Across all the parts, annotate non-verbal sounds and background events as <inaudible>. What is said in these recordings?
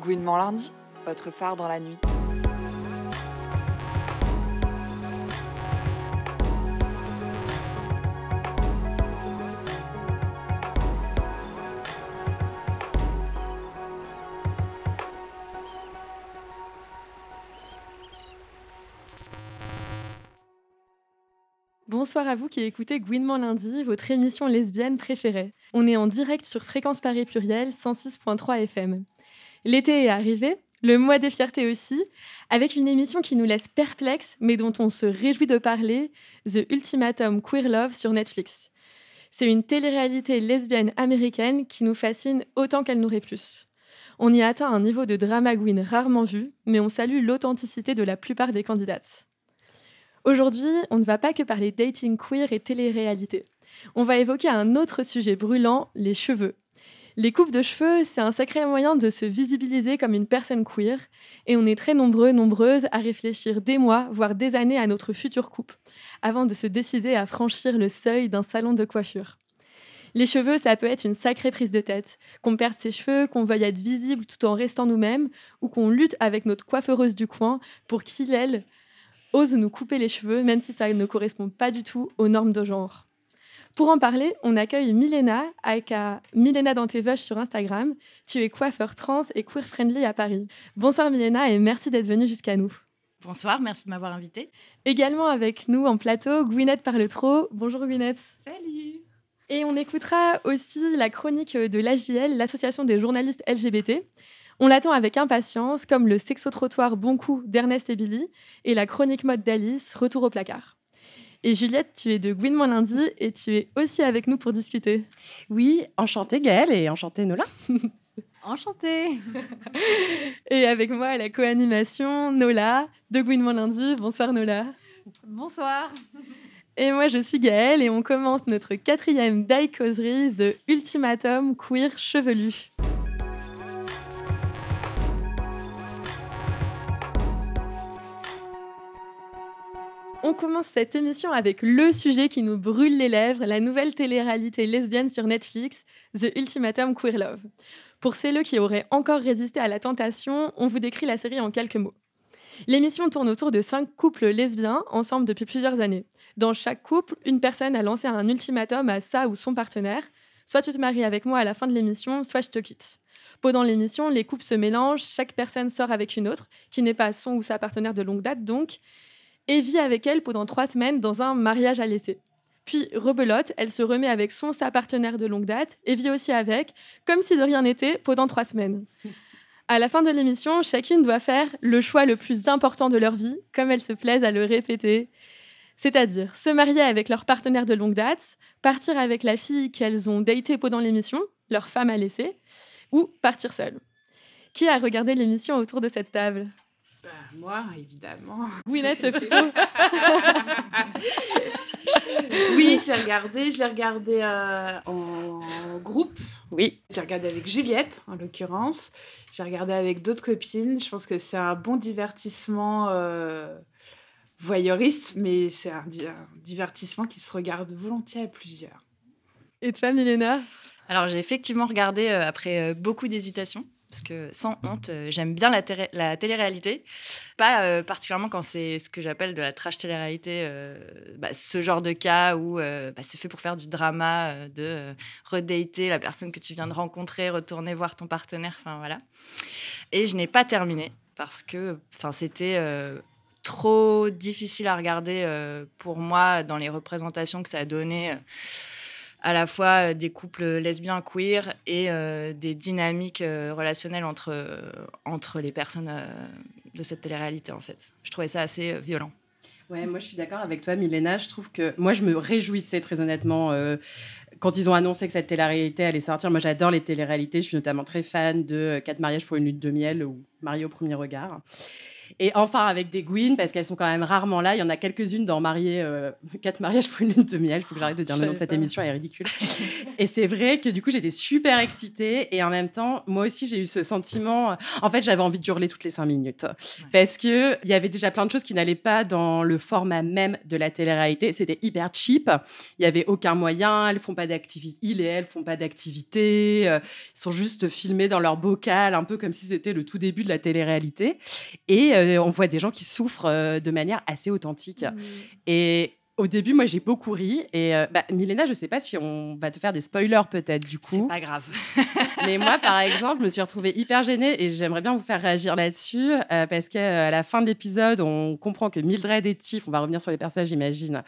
Gouinement lundi, votre phare dans la nuit. Bonsoir à vous qui écoutez Gouinement lundi, votre émission lesbienne préférée. On est en direct sur Fréquence Paris Pluriel 106.3 FM. L'été est arrivé, le mois des fiertés aussi, avec une émission qui nous laisse perplexes mais dont on se réjouit de parler, The Ultimatum Queer Love sur Netflix. C'est une télé-réalité lesbienne américaine qui nous fascine autant qu'elle nous répulse. On y atteint un niveau de drama queen rarement vu, mais on salue l'authenticité de la plupart des candidates. Aujourd'hui, on ne va pas que parler dating queer et télé-réalité. On va évoquer un autre sujet brûlant, les cheveux. Les coupes de cheveux, c'est un sacré moyen de se visibiliser comme une personne queer, et on est très nombreux, nombreuses à réfléchir des mois, voire des années à notre future coupe, avant de se décider à franchir le seuil d'un salon de coiffure. Les cheveux, ça peut être une sacrée prise de tête. Qu'on perde ses cheveux, qu'on veuille être visible tout en restant nous-mêmes, ou qu'on lutte avec notre coiffeureuse du coin pour qu'il, elle, ose nous couper les cheveux, même si ça ne correspond pas du tout aux normes de genre. Pour en parler, on accueille Milena, aka Milena dans tes sur Instagram. Tu es coiffeur trans et queer friendly à Paris. Bonsoir Milena et merci d'être venue jusqu'à nous. Bonsoir, merci de m'avoir invitée. Également avec nous en plateau, Gwyneth Parle Trop. Bonjour Gwyneth. Salut. Et on écoutera aussi la chronique de l'AJL, l'association des journalistes LGBT. On l'attend avec impatience, comme le sexo-trottoir Bon Coup d'Ernest et Billy et la chronique mode d'Alice, Retour au placard. Et Juliette, tu es de Gouinement lundi et tu es aussi avec nous pour discuter. Oui, enchantée Gaëlle et enchantée Nola. <laughs> enchantée. <laughs> et avec moi à la co-animation, Nola de Gouinement lundi. Bonsoir Nola. Bonsoir. Et moi, je suis Gaëlle et on commence notre quatrième die causerie, The Ultimatum Queer Chevelu. On commence cette émission avec le sujet qui nous brûle les lèvres, la nouvelle télé-réalité lesbienne sur Netflix, The Ultimatum Queer Love. Pour celles qui auraient encore résisté à la tentation, on vous décrit la série en quelques mots. L'émission tourne autour de cinq couples lesbiens ensemble depuis plusieurs années. Dans chaque couple, une personne a lancé un ultimatum à sa ou son partenaire. Soit tu te maries avec moi à la fin de l'émission, soit je te quitte. Pendant l'émission, les couples se mélangent, chaque personne sort avec une autre, qui n'est pas son ou sa partenaire de longue date donc, et vit avec elle pendant trois semaines dans un mariage à l'essai. Puis, rebelote, elle se remet avec son sa partenaire de longue date et vit aussi avec, comme si de rien n'était, pendant trois semaines. À la fin de l'émission, chacune doit faire le choix le plus important de leur vie, comme elles se plaisent à le répéter. C'est-à-dire se marier avec leur partenaire de longue date, partir avec la fille qu'elles ont datée pendant l'émission, leur femme à laisser, ou partir seule. Qui a regardé l'émission autour de cette table? Bah, moi, évidemment. <laughs> Gwyneth, plutôt. <laughs> oui, je l'ai regardé. Je l'ai regardé euh, en groupe. Oui. J'ai regardé avec Juliette, en l'occurrence. J'ai regardé avec d'autres copines. Je pense que c'est un bon divertissement euh, voyeuriste, mais c'est un, divertissement qui se regarde volontiers à plusieurs. Et toi, Milena? Alors, j'ai effectivement regardé euh, après beaucoup d'hésitation parce que sans honte, euh, j'aime bien la, la télé-réalité. Pas euh, particulièrement quand c'est ce que j'appelle de la trash télé-réalité, euh, bah, ce genre de cas où bah, c'est fait pour faire du drama, de redater la personne que tu viens de rencontrer, retourner voir ton partenaire, enfin voilà. Et je n'ai pas terminé parce que c'était trop difficile à regarder pour moi dans les représentations que ça a donné à la fois euh, des couples lesbiens queer et euh, des dynamiques euh, relationnelles entre, entre les personnes de cette télé-réalité, en fait. Je trouvais ça assez violent. Ouais, moi je suis d'accord avec toi, Milena. Je trouve que moi je me réjouissais très honnêtement quand ils ont annoncé que cette télé-réalité allait sortir. Moi j'adore les télé-réalités. Je suis notamment très fan de Quatre mariages pour une lutte de miel ou Mario au premier regard. Et enfin, avec des Gwyn, parce qu'elles sont quand même rarement là. Il y en a quelques-unes dans Marié, euh, Quatre mariages pour une lune de miel. Il faut que j'arrête de dire le nom de cette émission, elle est ridicule. et c'est vrai que du coup, j'étais super excitée. Et en même temps, moi aussi, j'ai eu ce sentiment. En fait, j'avais envie de hurler toutes les cinq minutes. Parce qu'il y avait déjà plein de choses qui n'allaient pas dans le format même de la télé-réalité. C'était hyper cheap. Il n'y avait aucun moyen. Elles font pas d'activité. Il et elles font pas d'activité. Euh, ils sont juste filmés dans leur bocal, un peu comme si c'était le tout début de la télé-réalité. Et euh, on voit des gens qui souffrent euh, de manière assez authentique. Mmh. Et au début, moi, j'ai beaucoup ri. Et euh, bah, Milena, je ne sais pas si on va te faire des spoilers peut-être du coup. C'est pas grave. <laughs> Mais moi, par exemple, je me suis retrouvée hyper gênée et j'aimerais bien vous faire réagir là-dessus parce qu'à la fin de l'épisode, on comprend que Mildred et Tiff, on va revenir sur les personnages, j'imagine,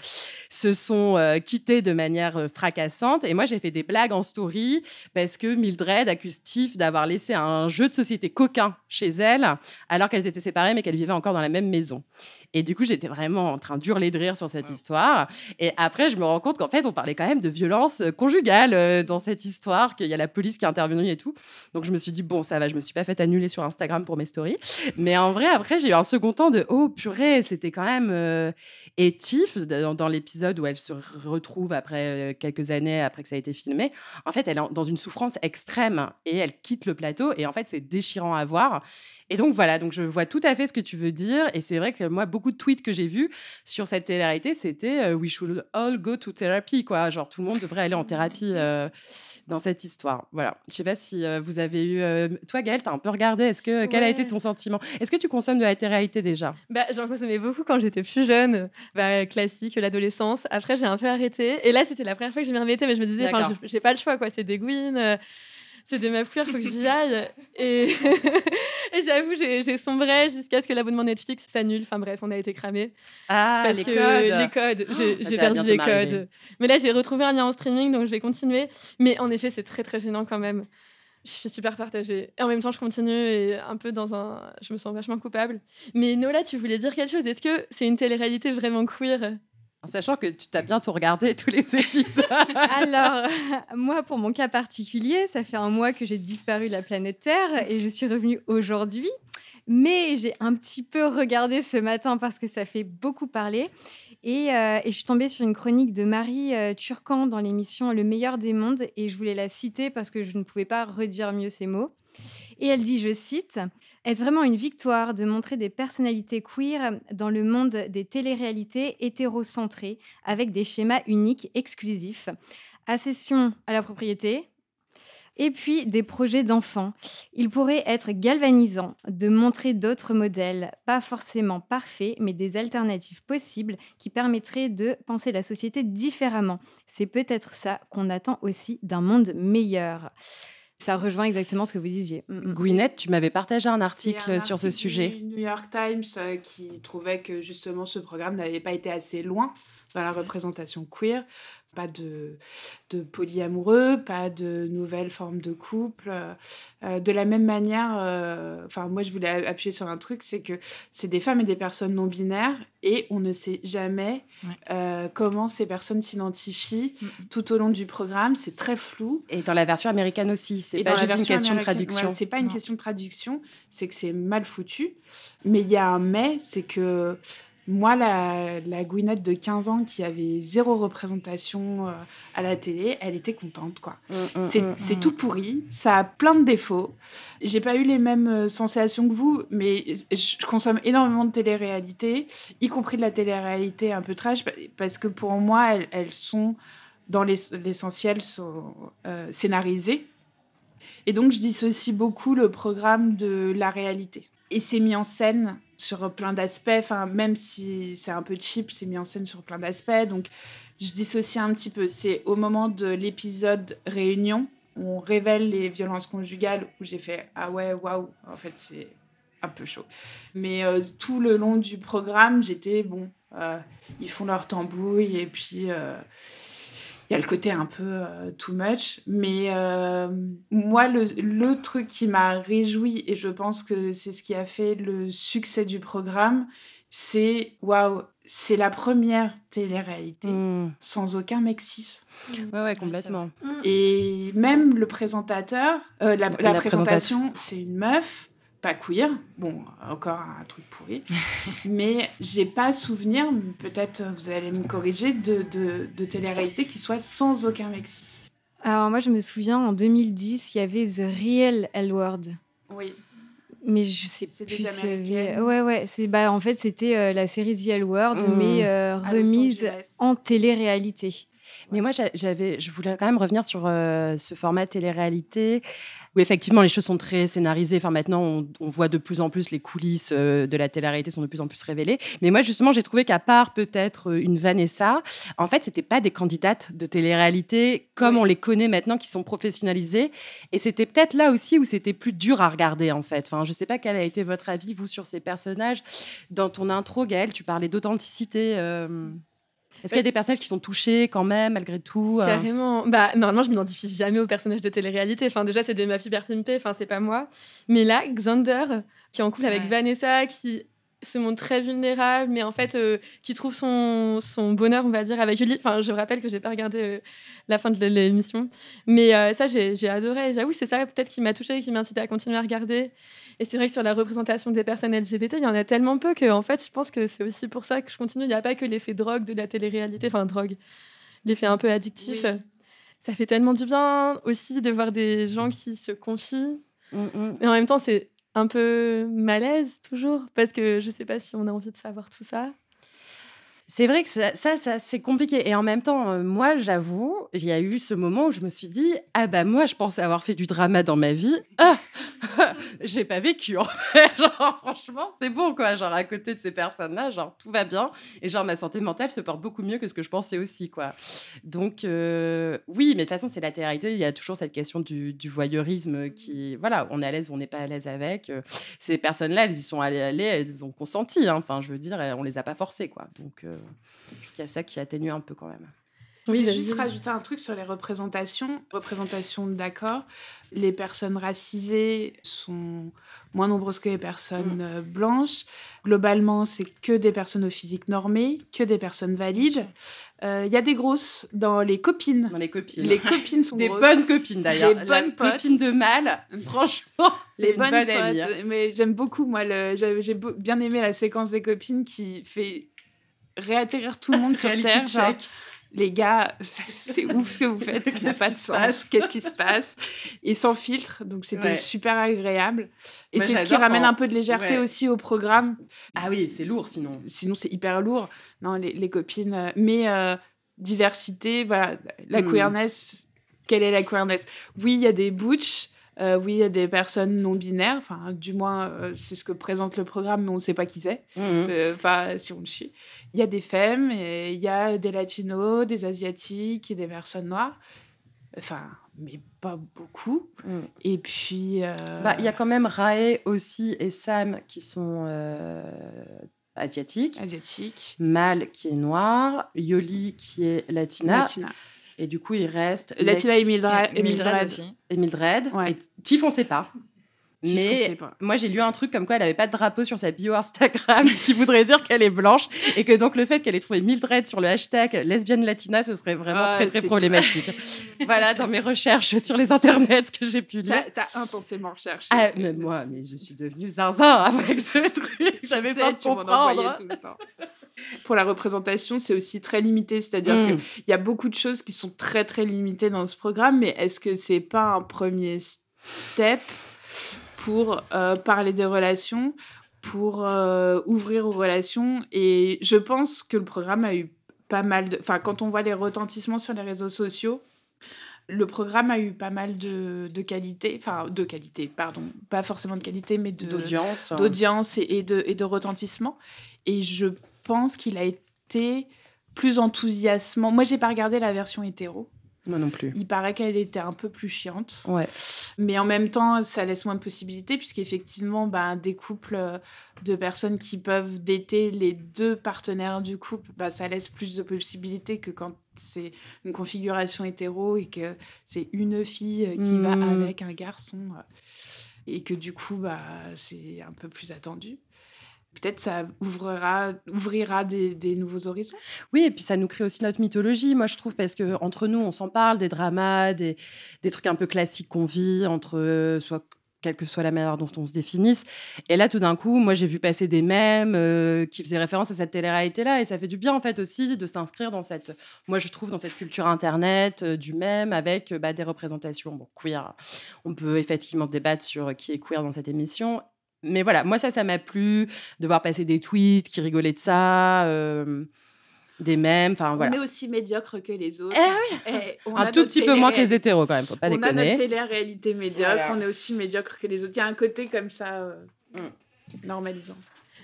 se sont quittés de manière fracassante. Et moi, j'ai fait des blagues en story parce que Mildred accuse Tiff d'avoir laissé un jeu de société coquin chez elle alors qu'elles étaient séparées mais qu'elles vivaient encore dans la même maison. Et du coup, j'étais vraiment en train d'hurler de rire sur cette histoire. Et après, je me rends compte qu'en fait, on parlait quand même de violence euh, conjugale euh, dans cette histoire, qu'il y a la police qui est intervenue et tout. Donc, je me suis dit, bon, ça va, je me suis pas fait annuler sur Instagram pour mes stories. Mais en vrai, après, j'ai eu un second temps de, oh purée, c'était quand même euh, étif dans, l'épisode où elle se retrouve après quelques années après que ça a été filmé. En fait, elle est dans une souffrance extrême et elle quitte le plateau. Et en fait, c'est déchirant à voir. Et donc voilà, donc je vois tout à fait ce que tu veux dire. Et c'est vrai que moi, beaucoup de tweets que j'ai vus sur cette télé-réalité, c'était euh, We should all go to therapy, quoi. Genre tout le monde devrait aller en thérapie euh, dans cette histoire. Voilà. Je sais pas si euh, vous avez eu. toi, Gaëlle, as un peu regardé. Est-ce que quel a été ton sentiment? Est-ce que tu consommes de la télé-réalité déjà? Bah, J'en consommais beaucoup quand j'étais plus jeune, bah, classique, l'adolescence. Après, j'ai un peu arrêté. Et là, c'était la première fois que je m'y remettais, mais je me disais, enfin, j'ai pas le choix, quoi. C'est des Gwyn c'est des meufs queer, faut que j'y aille. Et, <laughs> et j'avoue, j'ai sombré jusqu'à ce que l'abonnement Netflix s'annule. Enfin bref, on a été cramés. Ah, parce les que codes. les codes, j'ai ah, perdu les codes. Mais là, j'ai retrouvé un lien en streaming, donc je vais continuer. Mais en effet, c'est très très gênant quand même. Je suis super partagée. Et en même temps, je continue et un peu dans un. Je me sens vachement coupable. Mais Nola, tu voulais dire quelque chose Est-ce que c'est une télé-réalité vraiment queer? En sachant que tu t'as bientôt regardé <laughs> tous les épisodes. Alors, <laughs> moi, pour mon cas particulier, ça fait un mois que j'ai disparu de la planète Terre et je suis revenue aujourd'hui. Mais j'ai un petit peu regardé ce matin parce que ça fait beaucoup parler. Et, euh, je suis tombée sur une chronique de Marie euh, Turcan dans l'émission Le meilleur des mondes. Et je voulais la citer parce que je ne pouvais pas redire mieux ces mots. Et elle dit, je cite, Est-ce vraiment une victoire de montrer des personnalités queer dans le monde des téléréalités hétérocentrées avec des schémas uniques, exclusifs Accession à la propriété, et puis des projets d'enfants. Il pourrait être galvanisant de montrer d'autres modèles, pas forcément parfaits, mais des alternatives possibles qui permettraient de penser la société différemment. C'est peut-être ça qu'on attend aussi d'un monde meilleur. Ça rejoint exactement ce que vous disiez. Mm, mm. Gwyneth, tu m'avais partagé un article, sur ce sujet. Du New York Times euh, qui trouvait que justement ce programme n'avait pas été assez loin dans la représentation queer pas de, de polyamoureux, pas de nouvelles formes de couple. Euh, de la même manière, euh, enfin moi je voulais appuyer sur un truc, c'est que c'est des femmes et des personnes non binaires et on ne sait jamais euh, comment ces personnes s'identifient mm, mm. tout au long du programme. C'est très flou. Et dans la version américaine aussi, c'est pas juste une question de traduction. c'est pas une question de traduction, c'est que c'est mal foutu. Mais il y a un mais, c'est que moi, la, la de 15 ans qui avait zéro représentation euh, à la télé, elle était contente, quoi. Mmh, mmh, c'est mmh, tout pourri, ça a plein de défauts. J'ai pas eu les mêmes euh, sensations que vous, mais je consomme énormément de télé-réalité, y compris de la télé-réalité un peu trash, parce que pour moi, elles, sont, dans l'essentiel, euh, scénarisées. Et donc, je dissocie beaucoup le programme de la réalité. Et c'est mis en scène sur plein d'aspects. Enfin, même si c'est un peu cheap, c'est mis en scène sur plein d'aspects. Donc, je dissocie un petit peu. C'est au moment de l'épisode réunion où on révèle les violences conjugales où j'ai fait ah ouais waouh en fait c'est un peu chaud. Mais euh, tout le long du programme j'étais bon euh, ils font leur tambouille et puis euh, y a le côté un peu euh, too much. Mais euh, moi, le, le, truc qui m'a réjoui, et je pense que c'est ce qui a fait le succès du programme, c'est waouh, c'est la première télé-réalité hmm. sans aucun mec cis. Ouais, ouais, complètement. Et même le présentateur, euh, la, la, présentation, c'est une meuf pas queer. Bon, encore un truc pourri. <laughs> mais j'ai pas souvenir, peut-être vous allez me corriger, de, de, de télé-réalité qui soit sans aucun mexisme. Alors moi, je me souviens, en 2010, il y avait The Real L Word. Oui. Mais je sais C'est plus s'il y avait-. Ouais, ouais. C'est, bah, en fait, c'était euh, la série The L Word, Mmh. mais euh, remise en télé-réalité. Mais moi, j'a- j'avais, je voulais quand même revenir sur euh, ce format télé-réalité où effectivement les choses sont très scénarisées. Enfin, maintenant, on, on voit de plus en plus les coulisses euh, de la télé-réalité sont de plus en plus révélées. Mais moi, justement, j'ai trouvé qu'à part peut-être euh, une Vanessa, en fait, c'était pas des candidates de télé-réalité comme Oui. on les connaît maintenant, qui sont professionnalisées. Et c'était peut-être là aussi où c'était plus dur à regarder, en fait. Enfin, je sais pas quel a été votre avis vous sur ces personnages. Dans ton intro, Gaëlle, tu parlais d'authenticité. euh, Est-ce qu'il y a des personnages qui t'ont touché quand même, malgré tout euh Carrément. Bah, normalement, je m'identifie jamais aux personnages de télé-réalité. Enfin, déjà, c'est des meufs hyper pimpées. Enfin, c'est pas moi. Mais là, Xander, qui est en couple avec. Vanessa, qui se montre très vulnérable, mais en fait, euh, qui trouve son, son bonheur, on va dire, avec Julie. Enfin, je me rappelle que j'ai pas regardé euh, la fin de l'émission. Mais euh, ça, j'ai j'ai adoré. J'avoue, c'est ça peut-être qui m'a touchée et qui m'a incité à continuer à regarder. Et c'est vrai que sur la représentation des personnes LGBT, il y en a tellement peu que, en fait, je pense que c'est aussi pour ça que je continue. Il n'y a pas que l'effet drogue de la télé-réalité. Enfin, drogue. L'effet un peu addictif. Oui. Ça fait tellement du bien aussi de voir des gens qui se confient. Mm, mm. Mais en même temps, c'est un peu malaise toujours, parce que je sais pas si on a envie de savoir tout ça. C'est vrai que ça, ça, c'est compliqué. Et en même temps, euh, moi, j'avoue, il y a eu ce moment où je me suis dit Ah bah, moi, je pensais avoir fait du drama dans ma vie. Ah <laughs> J'ai pas vécu. <laughs> Genre, franchement, c'est bon, quoi. Genre, à côté de ces personnes-là, genre, tout va bien. Et genre, ma santé mentale se porte beaucoup mieux que ce que je pensais aussi, quoi. Donc, euh, oui, mais de toute façon, c'est la télé-réalité. Il y a toujours cette question du, voyeurisme qui, voilà, on est à l'aise ou on n'est pas à l'aise avec. Euh, Ces personnes-là, elles y sont allées, allées, elles ont consenti. hein. Enfin, je veux dire, on les a pas forcées, quoi. Donc, il y a ça qui atténue un peu quand même. Je Oui, voulais juste rajouter un truc sur les représentations. Représentations, d'accord. Les personnes racisées sont moins nombreuses que les personnes Mm. euh, blanches. Globalement, c'est que des personnes au physique normé, que des personnes valides. Euh, Il y a des grosses dans les copines. Dans les copines. Les copines sont Des grosses. bonnes copines d'ailleurs. Des La bonnes potes. copine de mal, <laughs> franchement, c'est Les une bonnes bonne potes. amie. hein. Mais j'aime beaucoup, moi, le- j'ai bien aimé la séquence des copines qui fait réatterrir tout le monde sur Terre. genre, les gars, <laughs> c'est ouf ce que vous faites, ça n'a pas de se sens. Qu'est-ce qui se passe? Et sans filtre, donc c'était Ouais. super agréable. Et c'est ce qui ramène un peu de légèreté Ouais. aussi au programme. Ah oui, c'est lourd sinon. Sinon, c'est hyper lourd. Non, les, les copines. euh, Mais euh, diversité, voilà, la Hmm. queerness. Quelle est la queerness? Oui, il y a des butch. Euh, oui, il y a des personnes non binaires. Enfin, du moins, euh, c'est ce que présente le programme, mais on ne sait pas qui c'est. Mhm. Euh, Enfin, si on le suit. Il y a des femmes, il y a des latinos, des asiatiques et des personnes noires. Enfin, mais pas beaucoup. Mhm. Et puis. Bah, Il y a quand même Rae aussi et Sam qui sont asiatiques. asiatiques. Mal qui est noir, Yoli qui est latina, Latina. Et du coup il reste Latina et Mildred. Et Mildred aussi. et Mildred. Ouais. Et Tiff on sait pas. Mais pas. moi, j'ai lu un truc comme quoi elle avait pas de drapeau sur sa bio Instagram, <laughs> ce qui voudrait dire qu'elle est blanche et que donc le fait qu'elle ait trouvé Mildred sur le hashtag lesbienne latina, ce serait vraiment très très problématique. <laughs> voilà, dans mes recherches sur les internets ce que j'ai pu lire. T'as intensément recherché. Ah, mais moi, mais je suis devenue zinzin avec ce truc. J'avais sais, de comprendre. tout le temps. Pour la représentation, c'est aussi très limité. C'est-à-dire Mm. qu'il y a beaucoup de choses qui sont très, très limitées dans ce programme. Mais est-ce que c'est pas un premier step pour euh, parler des relations, pour euh, ouvrir aux relations? Et je pense que le programme a eu pas mal de... Enfin, quand on voit les retentissements sur les réseaux sociaux, le programme a eu pas mal de, de qualité, enfin de qualité, pardon, pas forcément de qualité, mais D'audience. d'audience et, et de, et de retentissement. Et je pense qu'il a été plus enthousiasmant. Moi, j'ai pas regardé la version hétéro. Moi non plus. Il paraît qu'elle était un peu plus chiante. Ouais. Mais en même temps, ça laisse moins de possibilités, puisqu'effectivement, bah, des couples euh, de personnes qui peuvent dater les deux partenaires du couple, bah, ça laisse plus de possibilités que quand c'est une configuration hétéro et que c'est une fille euh, qui va Mhm. avec un garçon. euh, et que du coup, bah, c'est un peu plus attendu. Peut-être ça ouvrira, ouvrira des, nouveaux horizons. Oui, et puis ça nous crée aussi notre mythologie, moi je trouve, parce que entre nous, on s'en parle des dramas, des, des trucs un peu classiques qu'on vit entre euh, quelle que soit la manière dont on se définisse. Et là, tout d'un coup, moi, j'ai vu passer des mèmes euh, qui faisaient référence à cette télé-réalité-là. Et ça fait du bien, en fait, aussi de s'inscrire dans cette, moi, je trouve, dans cette culture Internet euh, du mème avec bah, des représentations bon, queer. On peut effectivement débattre sur qui est queer dans cette émission. Mais voilà, moi, ça, ça m'a plu de voir passer des tweets qui rigolaient de ça des mêmes. Enfin, voilà. On est aussi médiocre que les autres. Eh oui. un tout petit peu moins que les hétéros, quand même, faut pas on déconner. On a notre télé-réalité médiocre, on est aussi médiocre que les autres. Il y a un côté comme ça euh, mm. normalisant.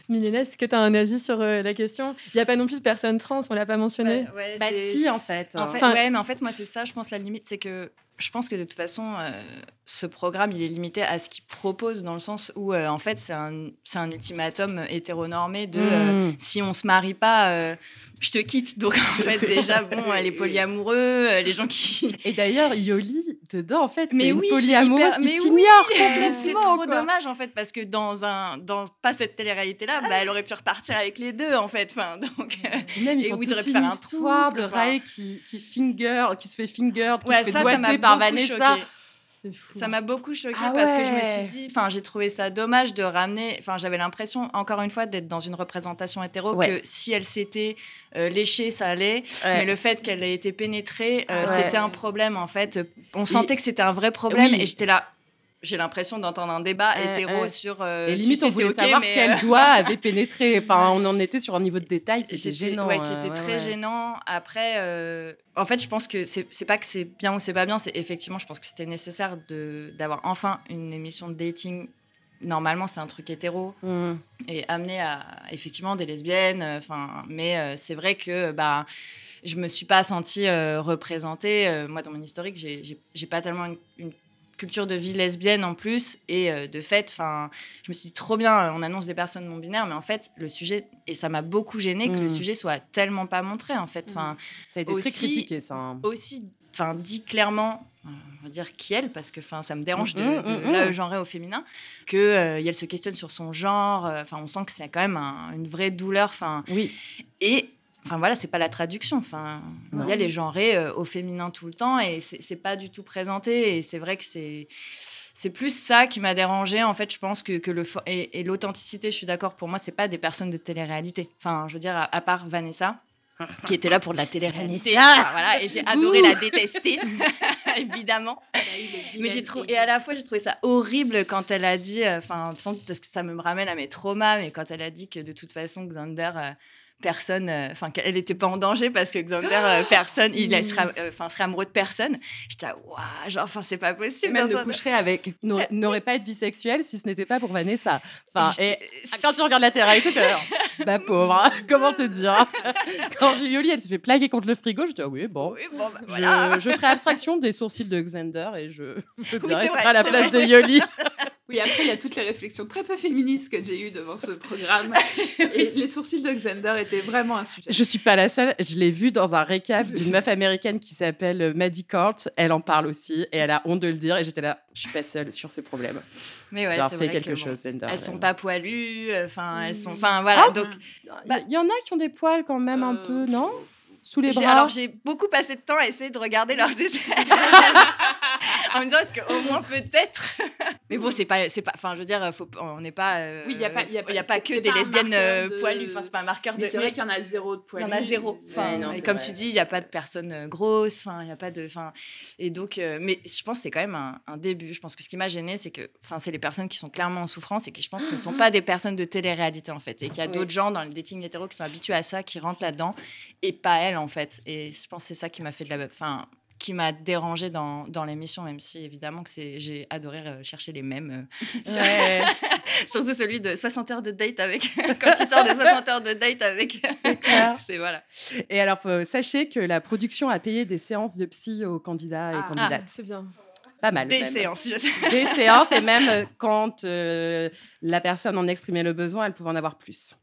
Milena, est-ce que tu as un avis sur euh, la question? Il n'y a pas non plus de personnes trans, on l'a pas mentionné. Ouais, ouais, bah si, en fait. En fait, ouais, mais en fait, moi, c'est ça, je pense, la limite, c'est que je pense que de toute façon, euh, ce programme, il est limité à ce qu'il propose, dans le sens où, euh, en fait, c'est un, un, ultimatum hétéronormé de euh, mmh. si on se marie pas, je te quitte. <laughs> Donc, en fait, déjà, bon, les polyamoureux, les gens qui. Et d'ailleurs, Yoli, dedans, en fait, c'est oui, polyamoureuse qui s'ignore complètement. C'est trop dommage, en fait, parce que dans, un, dans pas cette télé-réalité-là, bah, elle aurait pu repartir avec les deux, en fait. Enfin, donc, Même, il faut toute une faire histoire de Ray qui, qui, finger, qui se fait finger, qui ouais, se fait ça, doigter par Vanessa. Fou. Ça m'a beaucoup choqué ah parce que je me suis dit, enfin, j'ai trouvé ça dommage de ramener. Enfin, j'avais l'impression, encore une fois, d'être dans une représentation hétéro que si elle s'était euh, léchée, ça allait. Mais le fait qu'elle ait été pénétrée, euh, c'était un problème en fait. On sentait que c'était un vrai problème et j'étais là j'ai l'impression d'entendre un débat hétéro sur. Euh, et limite, on voulait savoir quel euh, doigt <laughs> avait pénétré. Enfin, on en était sur un niveau de détail qui était gênant. Ouais, qui était très gênant. Après, euh, en fait, je pense que c'est pas que c'est bien ou c'est pas bien. C'est effectivement, je pense que c'était nécessaire d'avoir enfin une émission de dating. Normalement, c'est un truc hétéro mmh. et amené à effectivement des lesbiennes. Enfin, mais c'est vrai que bah je me suis pas sentie représentée. moi, dans mon historique, j'ai pas tellement une culture de vie lesbienne en plus et euh, de fait enfin je me suis dit trop bien on annonce des personnes non binaires mais en fait le sujet et ça m'a beaucoup gêné que le mm. sujet soit tellement pas montré en fait enfin mm. ça a été très critiqué ça hein. aussi enfin dit clairement on va dire qui elle parce que enfin ça me dérange de, mm, la genrer au féminin que euh, elle se questionne sur son genre euh, enfin on sent que c'est quand même une vraie douleur enfin oui et Enfin voilà, c'est pas la traduction. Enfin, il y a les genrés euh, au féminin tout le temps et c'est pas du tout présenté. Et c'est vrai que c'est c'est plus ça qui m'a dérangé en fait. Je pense que, que le et, l'authenticité, je suis d'accord. Pour moi, c'est pas des personnes de télé-réalité. Enfin, je veux dire, à, part Vanessa. qui était là pour de la télé-réalité. voilà, et j'ai adoré la détester, <laughs> évidemment. Mais j'ai trouvé, et à la fois, j'ai trouvé ça horrible quand elle a dit, euh, enfin, parce que ça me ramène à mes traumas, mais quand elle a dit que de toute façon, Xander, euh, personne, euh, enfin, qu'elle n'était pas en danger parce que Xander, euh, <gasps> personne, il sera, euh, enfin, serait amoureux de personne. J'étais waouh, genre, enfin, c'est pas possible. même ne coucherait avec, n'aurait pas être bisexuel si ce n'était pas pour Vanessa. Enfin, et, quand tu regardes la terre tout à l'heure, bah pauvre, comment te dire? <laughs> Quand j'ai Yoli, elle se fait plaguer contre le frigo, je dis, ah oui, bon, bah, je, ferai abstraction des sourcils de Xander et je, je oui, à la place de Yoli. <laughs> Oui, après, il y a toutes les réflexions très peu féministes que j'ai eues devant ce programme. <laughs> Et les sourcils de Xander étaient vraiment un sujet. Je suis pas la seule. Je l'ai vu dans un récap d'une meuf américaine qui s'appelle euh, Maddie Court. Elle en parle aussi et elle a honte de le dire. Et j'étais là, je suis pas seule sur ce problème. Mais ouais, c'est fait quelque chose, Xander. Elles sont pas poilues. Enfin, elles sont. Enfin, voilà. Ah, donc, il y, en a qui ont des poils quand même un euh, peu, non? Sous les bras? Alors j'ai beaucoup passé de temps à essayer de regarder leurs <laughs> essais. <laughs> en me disant est-ce qu'au moins peut-être. <laughs> Mais bon, c'est pas, c'est pas. Enfin, je veux dire, faut, on n'est pas. Euh, oui, il y a pas, il y a, y a pas que des lesbiennes de... poilues. Enfin, c'est pas un marqueur de. C'est vrai qu'il y en a zéro de poilues. Il y en a zéro. Enfin, et comme tu dis, il y a pas de personnes euh, grosses. Enfin, il y a pas de. Enfin, et donc, euh, mais je pense que c'est quand même un, un, début. Je pense que ce qui m'a gêné, c'est que, enfin, c'est les personnes qui sont clairement en souffrance et qui, je pense, ne sont pas des personnes de télé-réalité en fait, et qu'il y a d'autres gens dans le dating hétéro qui sont habitués à ça, qui rentrent là-dedans, et pas elles en fait. Et je pense que c'est ça qui m'a fait de la. Enfin, qui m'a dérangé dans, dans l'émission, même si évidemment que c'est, j'ai adoré euh, chercher les mêmes. Euh, <laughs> <laughs> surtout celui de 60 heures de date avec. <laughs> quand il sort de 60 heures de date avec. c'est voilà. Et alors, sachez que la production a payé des séances de psy aux candidats et ah. candidates. Ah, c'est bien. Pas mal. Des séances, je sais. Des séances, et même euh, quand la personne en exprimait le besoin, elle pouvait en avoir plus.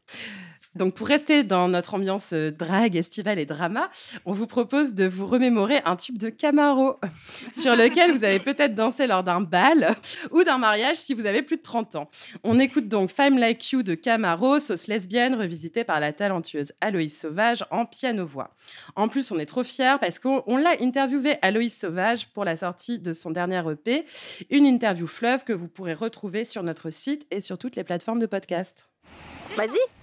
Donc, pour rester dans notre ambiance euh, drague, estivale et drama, on vous propose de vous remémorer un tube de Camaro <laughs> sur lequel vous avez peut-être dansé lors d'un bal ou d'un mariage si vous avez plus de 30 ans. On écoute donc Femme Like You de Camaro, sauce lesbienne revisitée par la talentueuse Aloïs Sauvage en piano-voix. En plus, on est trop fiers parce qu'on l'a interviewé Aloïs Sauvage pour la sortie de son dernier EP, une interview fleuve que vous pourrez retrouver sur notre site et sur toutes les plateformes de podcast. Vas-y.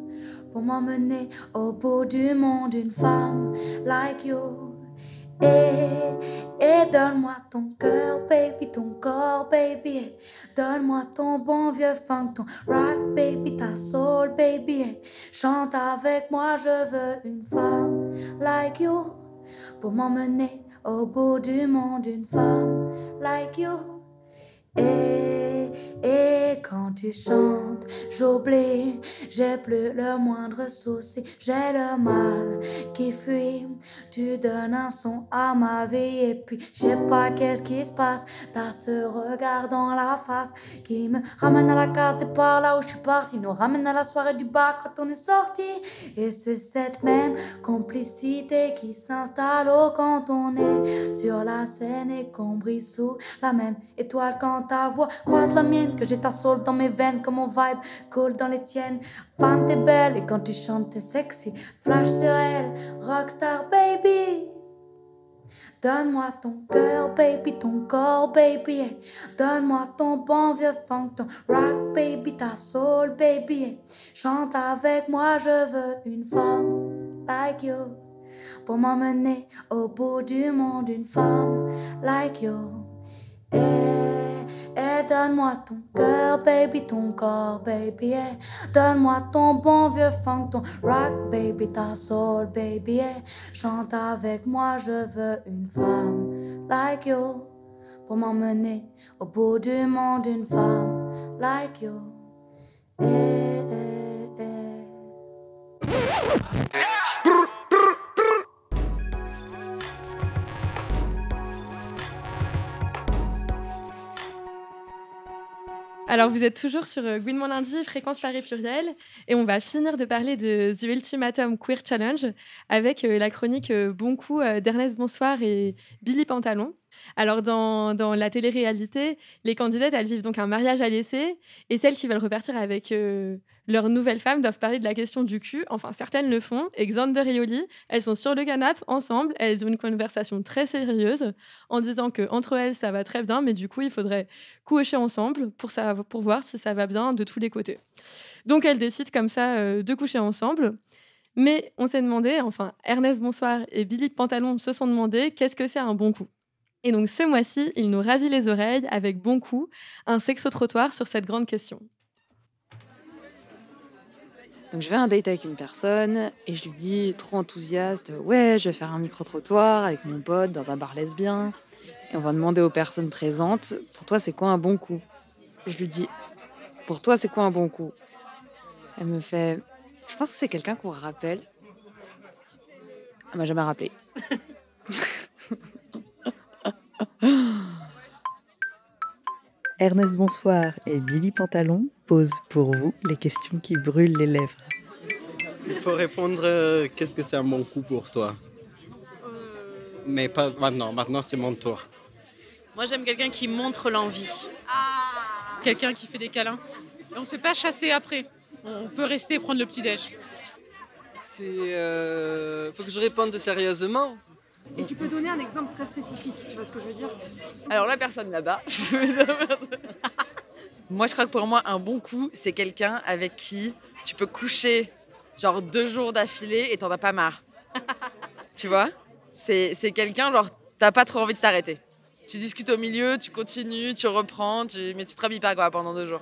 Pour m'emmener au bout du monde, une femme like you. Et, et donne-moi ton cœur, baby, ton corps, baby. Donne-moi ton bon vieux funk, ton rock, baby, ta soul, baby. Chante avec moi, je veux une femme like you. Pour m'emmener au bout du monde, une femme like you. Et, et quand tu chantes, j'oublie, j'ai plus le moindre souci, j'ai le mal qui fuit. Tu donnes un son à ma vie et puis je sais pas qu'est-ce qui se passe. T'as ce regard dans la face qui me ramène à la case t'es par là où je suis parti, nous ramène à la soirée du bar quand on est sorti. Et c'est cette même complicité qui s'installe quand on est sur la scène et qu'on brille sous la même étoile quand ta voix croise la mienne, que j'ai ta soul dans mes veines, comme mon vibe coule dans les tiennes. Femme, t'es belle et quand tu chantes, t'es sexy. Flash sur elle, rockstar baby. Donne-moi ton cœur, baby, ton corps, baby. Donne-moi ton bon vieux funk, ton rock, baby, ta soul, baby. Chante avec moi, je veux une femme like you. Pour m'emmener au bout du monde, une femme like you. Et, et donne-moi ton cœur, baby, ton corps, baby. eh. Donne-moi ton bon vieux funk, ton rock, baby, ta soul, baby. eh. Chante avec moi, je veux une femme like you. Pour m'emmener au bout du monde, une femme like you. Eh, Alors, vous êtes toujours sur euh, Gouinement Lundi, fréquence Paris pluriel, et on va finir de parler de The Ultimatum Queer Challenge avec euh, la chronique euh, Bon coup d'Ernest Bonsoir et Billy Pantalon. Alors, dans, dans la télé-réalité, les candidates, elles vivent donc un mariage à l'essai, et celles qui veulent repartir avec euh, leur nouvelle femme doivent parler de la question du cul. Enfin, certaines le font. Xander et Yoli, elles sont sur le canapé ensemble, elles ont une conversation très sérieuse en disant que entre elles, ça va très bien, mais du coup, il faudrait coucher ensemble pour, ça, pour voir si ça va bien de tous les côtés. Donc, elles décident comme ça euh, de coucher ensemble. Mais on s'est demandé, enfin, Ernest Bonsoir et Billy Pantalon se sont demandé qu'est-ce que c'est un bon coup. Et donc ce mois-ci, il nous ravit les oreilles avec Bon Coup, un sexo-trottoir sur cette grande question. Donc je vais à un date avec une personne et je lui dis trop enthousiaste, ouais, je vais faire un micro-trottoir avec mon pote dans un bar lesbien. Et on va demander aux personnes présentes, pour toi c'est quoi un bon coup? Je lui dis, pour toi c'est quoi un bon coup? Elle me fait, je pense que c'est quelqu'un qu'on rappelle. Elle m'a jamais rappelé. <laughs> <gasps> Ernest Bonsoir et Billy Pantalon posent pour vous les questions qui brûlent les lèvres. Il faut répondre euh, qu'est-ce que c'est un bon coup pour toi? Mais pas maintenant, maintenant c'est mon tour. Moi, j'aime quelqu'un qui montre l'envie. Quelqu'un qui fait des câlins. Et on ne s'est pas chassé après. On peut rester et prendre le petit-déj. C'est. euh, Faut que je réponde sérieusement. Et tu peux donner un exemple très spécifique, tu vois ce que je veux dire? Alors la personne là-bas. <laughs> moi, je crois que pour moi, un bon coup, c'est quelqu'un avec qui tu peux coucher genre deux jours d'affilée et t'en as pas marre. <laughs> tu vois? C'est c'est quelqu'un, genre, t'as pas trop envie de t'arrêter. Tu discutes au milieu, tu continues, tu reprends, tu... mais tu te rhabilles pas quoi pendant deux jours.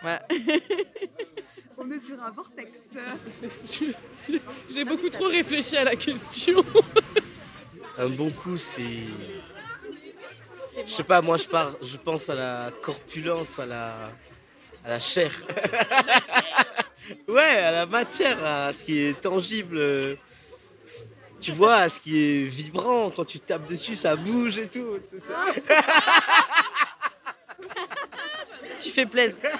Voilà. <laughs> On est sur un vortex. J'ai beaucoup trop réfléchi à la question. Un bon coup, c'est. Je sais pas, moi je, pars, je pense à la corpulence, à la, à la chair. <laughs> ouais, à la matière, à ce qui est tangible. Tu vois, à ce qui est vibrant. Quand tu tapes dessus, ça bouge et tout. c'est ça. <laughs> Tu fais plaisir. <laughs>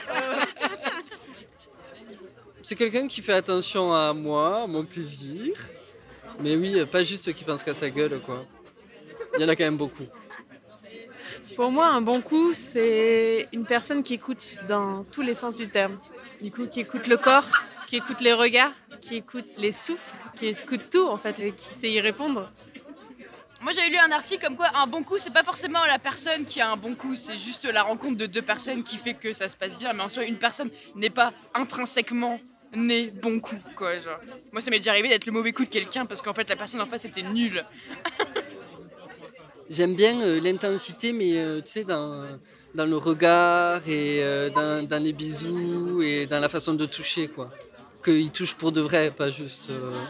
C'est quelqu'un qui fait attention à moi, à mon plaisir. Mais oui, pas juste ceux qui pensent qu'à sa gueule, quoi. Il y en a quand même beaucoup. Pour moi, un bon coup, c'est une personne qui écoute dans tous les sens du terme. Du coup, qui écoute le corps, qui écoute les regards, qui écoute les souffles, qui écoute tout en fait, et qui sait y répondre. Moi j'avais lu un article comme quoi un bon coup c'est pas forcément la personne qui a un bon coup, c'est juste la rencontre de deux personnes qui fait que ça se passe bien. Mais en soi une personne n'est pas intrinsèquement née bon coup quoi. Genre. Moi ça m'est déjà arrivé d'être le mauvais coup de quelqu'un parce qu'en fait la personne en face était nulle. <laughs> J'aime bien euh, l'intensité, mais euh, tu sais, dans, dans le regard et euh, dans, dans les bisous et dans la façon de toucher, quoi. Qu'il touche pour de vrai, pas juste euh,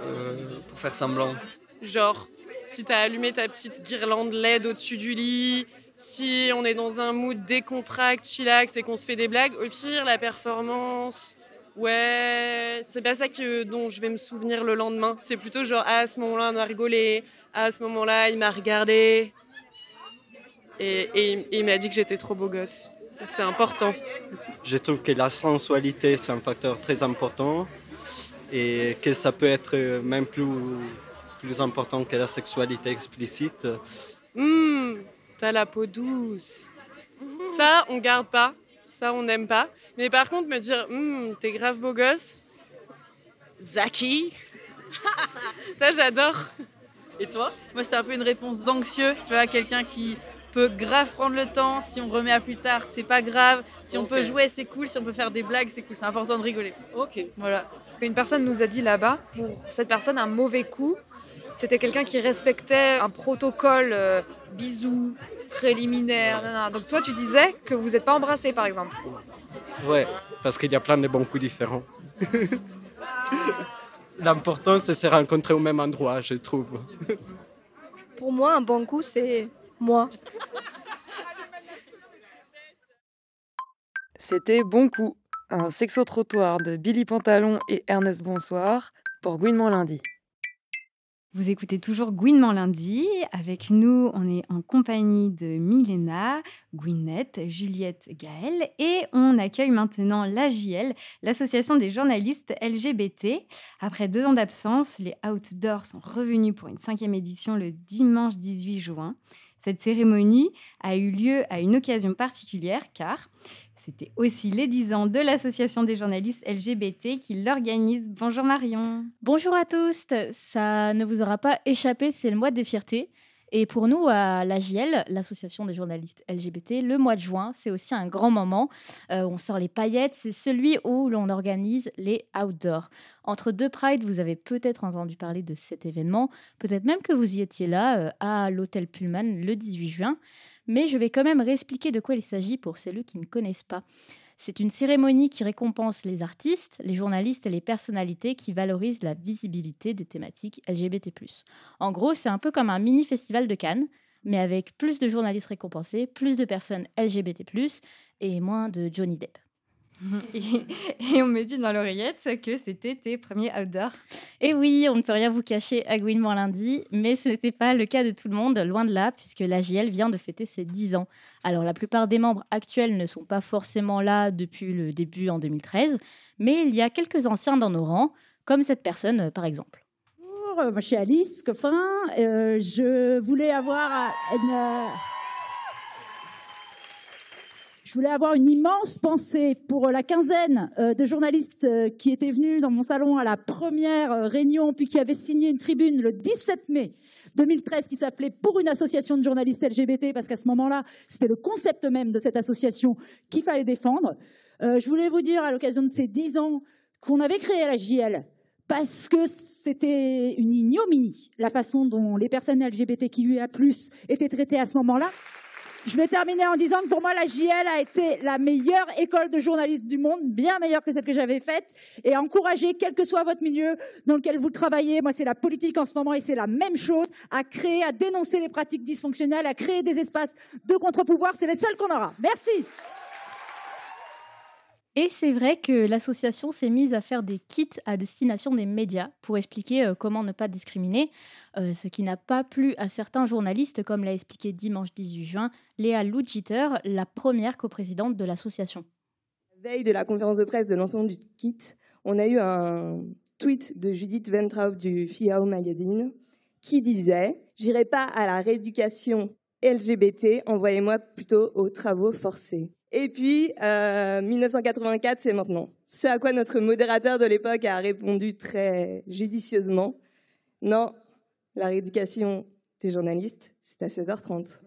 euh, pour faire semblant. Genre, si t'as allumé ta petite guirlande LED au-dessus du lit, si on est dans un mood décontracte, chillax et qu'on se fait des blagues, au pire, la performance, ouais, c'est pas ça que, dont je vais me souvenir le lendemain. C'est plutôt genre, ah, à ce moment-là, on a rigolé, ah, à ce moment-là, il m'a regardé. Et, et il- il m'a dit que j'étais trop beau gosse. C'est important. Je trouve que la sensualité, c'est un facteur très important et que ça peut être même plus, plus important que la sexualité explicite. Hum, t'as la peau douce. Ça, on garde pas. Ça, on n'aime pas. Mais par contre, me dire, hum, t'es grave beau gosse. Zaki. <laughs> ça, j'adore. Et toi? Moi, c'est un peu une réponse d'anxieux. Tu vois, quelqu'un qui peut grave prendre le temps. Si on remet à plus tard, c'est pas grave. Si on peut jouer, c'est cool. Si on peut faire des blagues, c'est cool. C'est important de rigoler. Ok. Voilà. Une personne nous a dit là-bas, pour cette personne, un mauvais coup, c'était quelqu'un qui respectait un protocole euh, bisous, préliminaire. nanana. Donc toi, tu disais que vous n'êtes pas embrassés, par exemple. Ouais, parce qu'il y a plein de bons coups différents. <laughs> L'important, c'est de se rencontrer au même endroit, je trouve. Pour moi, un bon coup, c'est moi. C'était Bon Coup, un sexo-trottoir de Billy Pantalon et Ernest Bonsoir pour Gouinement lundi. Vous écoutez toujours Gouinement lundi. Avec nous, on est en compagnie de Milena, Gwyneth, Juliette, Gaëlle et on accueille maintenant l'AJL, l'association des journalistes LGBT. Après deux ans d'absence, les Outdoors sont revenus pour une cinquième édition le dimanche 18 juin. Cette cérémonie a eu lieu à une occasion particulière car c'était aussi les 10 ans de l'association des journalistes LGBT qui l'organise. Bonjour Marion. Bonjour à tous, ça ne vous aura pas échappé, c'est le mois des fiertés. Et pour nous, à l'AJL, l'association des journalistes LGBT, le mois de juin, c'est aussi un grand moment. Euh, on sort les paillettes, c'est celui où l'on organise les outdoors. Entre deux prides, vous avez peut-être entendu parler de cet événement, peut-être même que vous y étiez là, euh, à l'hôtel Pullman, le 18 juin. Mais je vais quand même réexpliquer de quoi il s'agit pour celles qui ne connaissent pas. C'est une cérémonie qui récompense les artistes, les journalistes et les personnalités qui valorisent la visibilité des thématiques LGBT+. En gros, c'est un peu comme un mini festival de Cannes, mais avec plus de journalistes récompensés, plus de personnes LGBT+, et moins de Johnny Depp. <laughs> Et, et on me dit dans l'oreillette que c'était tes premiers outdoors. Et oui, on ne peut rien vous cacher à Gouinement lundi, mais ce n'était pas le cas de tout le monde, loin de là, puisque l'AJL vient de fêter ses 10 ans. Alors la plupart des membres actuels ne sont pas forcément là depuis le début en 2013, mais il y a quelques anciens dans nos rangs, comme cette personne par exemple. Bonjour, moi je suis Alice Coffin. Euh, je voulais avoir euh, une, euh, je voulais avoir une immense pensée pour euh, la quinzaine euh, de journalistes euh, qui étaient venus dans mon salon à la première réunion, puis qui avaient signé une tribune le 17 mai 2013 qui s'appelait Pour une association de journalistes LGBT, parce qu'à ce moment-là, c'était le concept même de cette association qu'il fallait défendre. Je voulais vous dire, à l'occasion de ces dix ans, qu'on avait créé la JL parce que c'était une ignominie, la façon dont les personnes LGBTQIA+, étaient traitées à ce moment-là. Je vais terminer en disant que pour moi, la JL a été la meilleure école de journalisme du monde, bien meilleure que celle que j'avais faite. Et encourager, quel que soit votre milieu dans lequel vous travaillez, moi c'est la politique en ce moment et c'est la même chose, à créer, à dénoncer les pratiques dysfonctionnelles, à créer des espaces de contre-pouvoir. C'est les seuls qu'on aura. Merci. Et c'est vrai que l'association s'est mise à faire des kits à destination des médias pour expliquer euh, comment ne pas discriminer, euh, ce qui n'a pas plu à certains journalistes, comme l'a expliqué dimanche 18 juin Léa Lugiter, la première coprésidente de l'association. Veille de la conférence de presse de lancement du kit, on a eu un tweet de Judith Ventraub du FIAO Magazine qui disait J'irai pas à la rééducation LGBT, envoyez-moi plutôt aux travaux forcés. Et puis, euh, 1984, c'est maintenant. Ce à quoi notre modérateur de l'époque a répondu très judicieusement, non, la rééducation des journalistes, c'est à 16h30.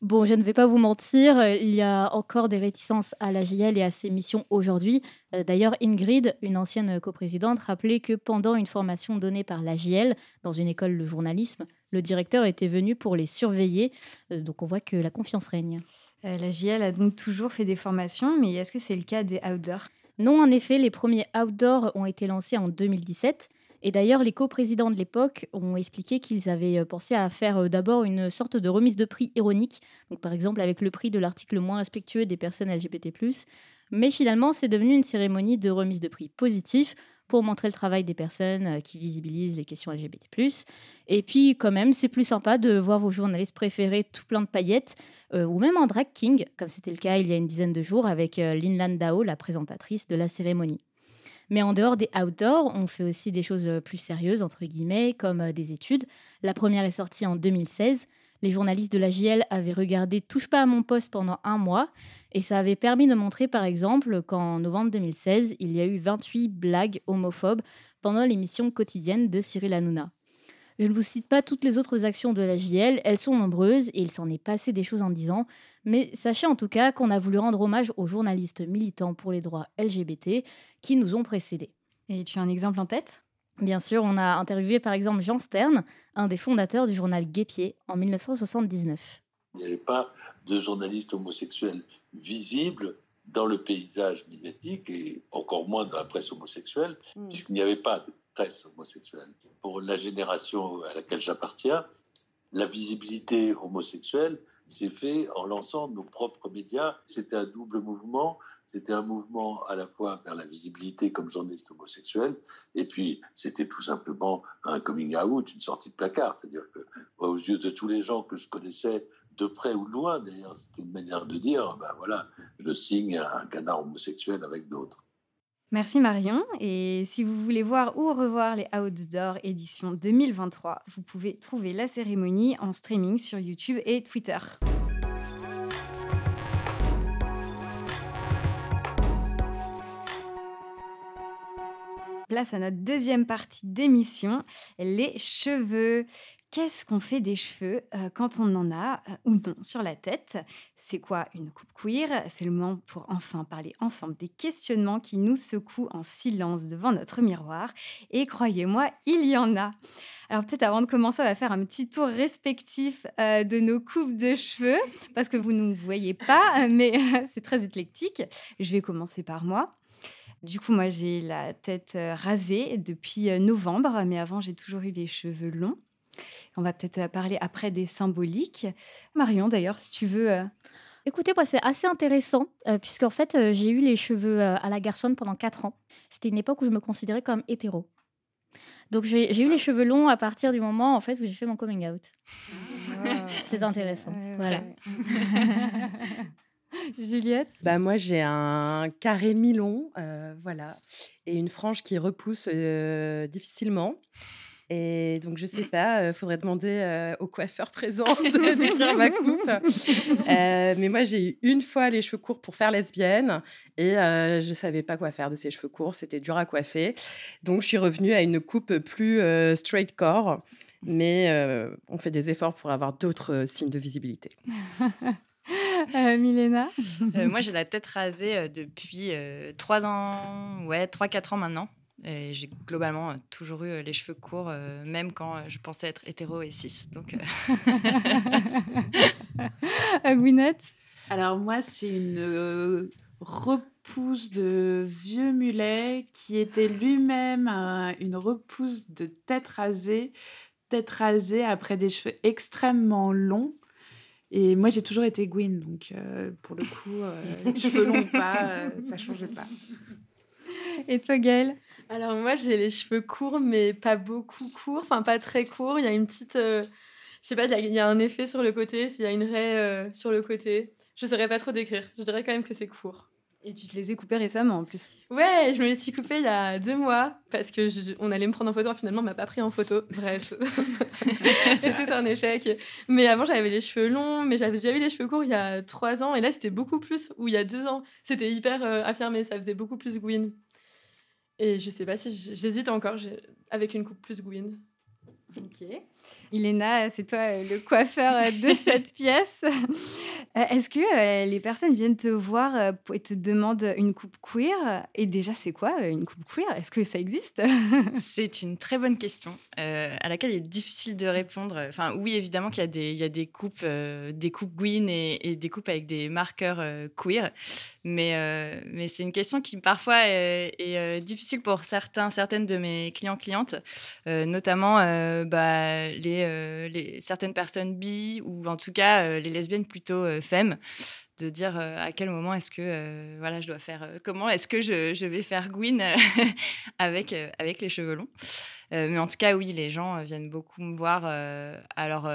Bon, je ne vais pas vous mentir, euh, il y a encore des réticences à la JL et à ses missions aujourd'hui. Euh, D'ailleurs, Ingrid, une ancienne coprésidente, rappelait que pendant une formation donnée par la JL dans une école de journalisme, le directeur était venu pour les surveiller. Euh, Donc on voit que la confiance règne. Euh, la JL a donc toujours fait des formations, mais est-ce que c'est le cas des outdoors? Non, en effet, les premiers outdoors ont été lancés en 2017. Et d'ailleurs, les coprésidents de l'époque ont expliqué qu'ils avaient euh, pensé à faire euh, d'abord une sorte de remise de prix ironique, donc par exemple avec le prix de l'article moins respectueux des personnes LGBT+. Mais finalement, c'est devenu une cérémonie de remise de prix positif pour montrer le travail des personnes euh, qui visibilisent les questions LGBT+. Et puis, quand même, c'est plus sympa de voir vos journalistes préférés tout plein de paillettes, euh, ou même en drag king, comme c'était le cas il y a une dizaine de jours avec euh, Lin Landau, la présentatrice de la cérémonie. Mais en dehors des outdoors, on fait aussi des choses plus sérieuses, entre guillemets, comme des études. La première est sortie en 2016. Les journalistes de la JL avaient regardé Touche pas à mon poste pendant un mois. Et ça avait permis de montrer, par exemple, qu'en novembre 2016, il y a eu 28 blagues homophobes pendant l'émission quotidienne de Cyril Hanouna. Je ne vous cite pas toutes les autres actions de la JL, elles sont nombreuses et il s'en est passé des choses en 10 ans, mais sachez en tout cas qu'on a voulu rendre hommage aux journalistes militants pour les droits LGBT qui nous ont précédés. Et tu as un exemple en tête? Bien sûr, on a interviewé par exemple Jean Stern, un des fondateurs du journal Guépier, en 1979. Il n'y avait pas de journalistes homosexuels visibles dans le paysage médiatique et encore moins dans la presse homosexuelle, puisqu'il n'y avait pas de presse homosexuelle. Pour la génération à laquelle j'appartiens, la visibilité homosexuelle s'est faite en lançant nos propres médias. C'était un double mouvement. C'était un mouvement à la fois vers la visibilité comme journaliste homosexuel, et puis c'était tout simplement un coming out, une sortie de placard. C'est-à-dire que, moi, aux yeux de tous les gens que je connaissais, de près ou de loin, d'ailleurs, c'était une manière de dire, ben voilà, je signe un canard homosexuel avec d'autres. Merci Marion. Et si vous voulez voir ou revoir les Outdoor édition 2023, vous pouvez trouver la cérémonie en streaming sur YouTube et Twitter. À notre deuxième partie d'émission, les cheveux. Qu'est-ce qu'on fait des cheveux euh, quand on en a euh, ou non sur la tête? C'est quoi une coupe queer C'est le moment pour enfin parler ensemble des questionnements qui nous secouent en silence devant notre miroir. Et croyez-moi, il y en a. Alors peut-être avant de commencer, on va faire un petit tour respectif euh, de nos coupes de cheveux, parce que vous ne nous voyez pas, mais <laughs> c'est très éclectique. Je vais commencer par moi. Du coup, moi, j'ai la tête euh, rasée depuis euh, novembre, mais avant, j'ai toujours eu les cheveux longs. On va peut-être euh, parler après des symboliques. Marion, d'ailleurs, si tu veux. Écoutez, moi, c'est assez intéressant, euh, puisqu'en fait, euh, j'ai eu les cheveux euh, à la garçonne pendant 4 ans. C'était une époque où je me considérais comme hétéro. Donc, j'ai j'ai eu les cheveux longs à partir du moment en fait, où j'ai fait mon coming out. <laughs> c'est intéressant. voilà. <laughs> <laughs> Juliette? Bah moi j'ai un carré mi-long, euh, voilà, et une frange qui repousse euh, difficilement. Et donc je sais pas, euh, faudrait demander au coiffeur présent <laughs> de décrire ma coupe. Mais moi j'ai eu une fois les cheveux courts pour faire lesbienne et je savais pas quoi faire de ces cheveux courts, c'était dur à coiffer. Donc je suis revenue à une coupe plus straight core. Mais on fait des efforts pour avoir d'autres signes de visibilité. <laughs> Euh, Milena Euh, moi, j'ai la tête rasée euh, depuis 3 ans, ouais, 3-4 ans maintenant. Et j'ai globalement toujours eu les cheveux courts, euh, même quand je pensais être hétéro et cis. Donc, <laughs> euh, Gwyneth Alors moi, c'est une euh, repousse de vieux mulet qui était lui-même un- une repousse de tête rasée, tête rasée après des cheveux extrêmement longs. Et moi, j'ai toujours été Gwyn, donc euh, pour le coup, euh, <laughs> cheveux longs ou pas, euh, ça changeait pas. Et toi, Gaëlle? Alors, moi, j'ai les cheveux courts, mais pas beaucoup courts. Enfin, pas très courts. Il y a une petite. euh, Je sais pas, il y a- un effet sur le côté, s'il y a une raie sur le côté. Je saurais pas trop décrire. Je dirais quand même que c'est court. Et tu te les ai coupés récemment en plus. Ouais, je me les suis coupés il y a deux mois parce que je- on allait me prendre en photo. Finalement, on m'a pas pris en photo. Bref, <laughs> c'était un échec. Mais avant, j'avais les cheveux longs, mais j'avais déjà eu les cheveux courts il y a trois ans. Et là, c'était beaucoup plus. Ou il y a deux ans, c'était hyper euh, affirmé. Ça faisait beaucoup plus Gwyn. Et je sais pas si j'hésite encore avec une coupe plus Gwyn. Ok. Iléna, c'est toi euh, le coiffeur euh, de <laughs> cette pièce. Euh, Est-ce que les personnes viennent te voir et te demandent une coupe queer? Et déjà, c'est quoi une coupe queer? Est-ce que ça existe? <laughs> C'est une très bonne question euh, à laquelle il est difficile de répondre. Enfin, oui, évidemment qu'il y a des, il y a des coupes, euh, des coupes Gwyn et, et des coupes avec des marqueurs euh, queer, mais, mais c'est une question qui parfois est, est, difficile pour certains, certaines de mes clients clientes, notamment bah, euh, les certaines personnes bi ou en tout cas euh, les lesbiennes plutôt euh, femmes de dire à quel moment est-ce que voilà je dois faire comment est-ce que je, je vais faire Gwyn <laughs> avec avec les cheveux longs. Mais en tout cas oui les gens viennent beaucoup me voir alors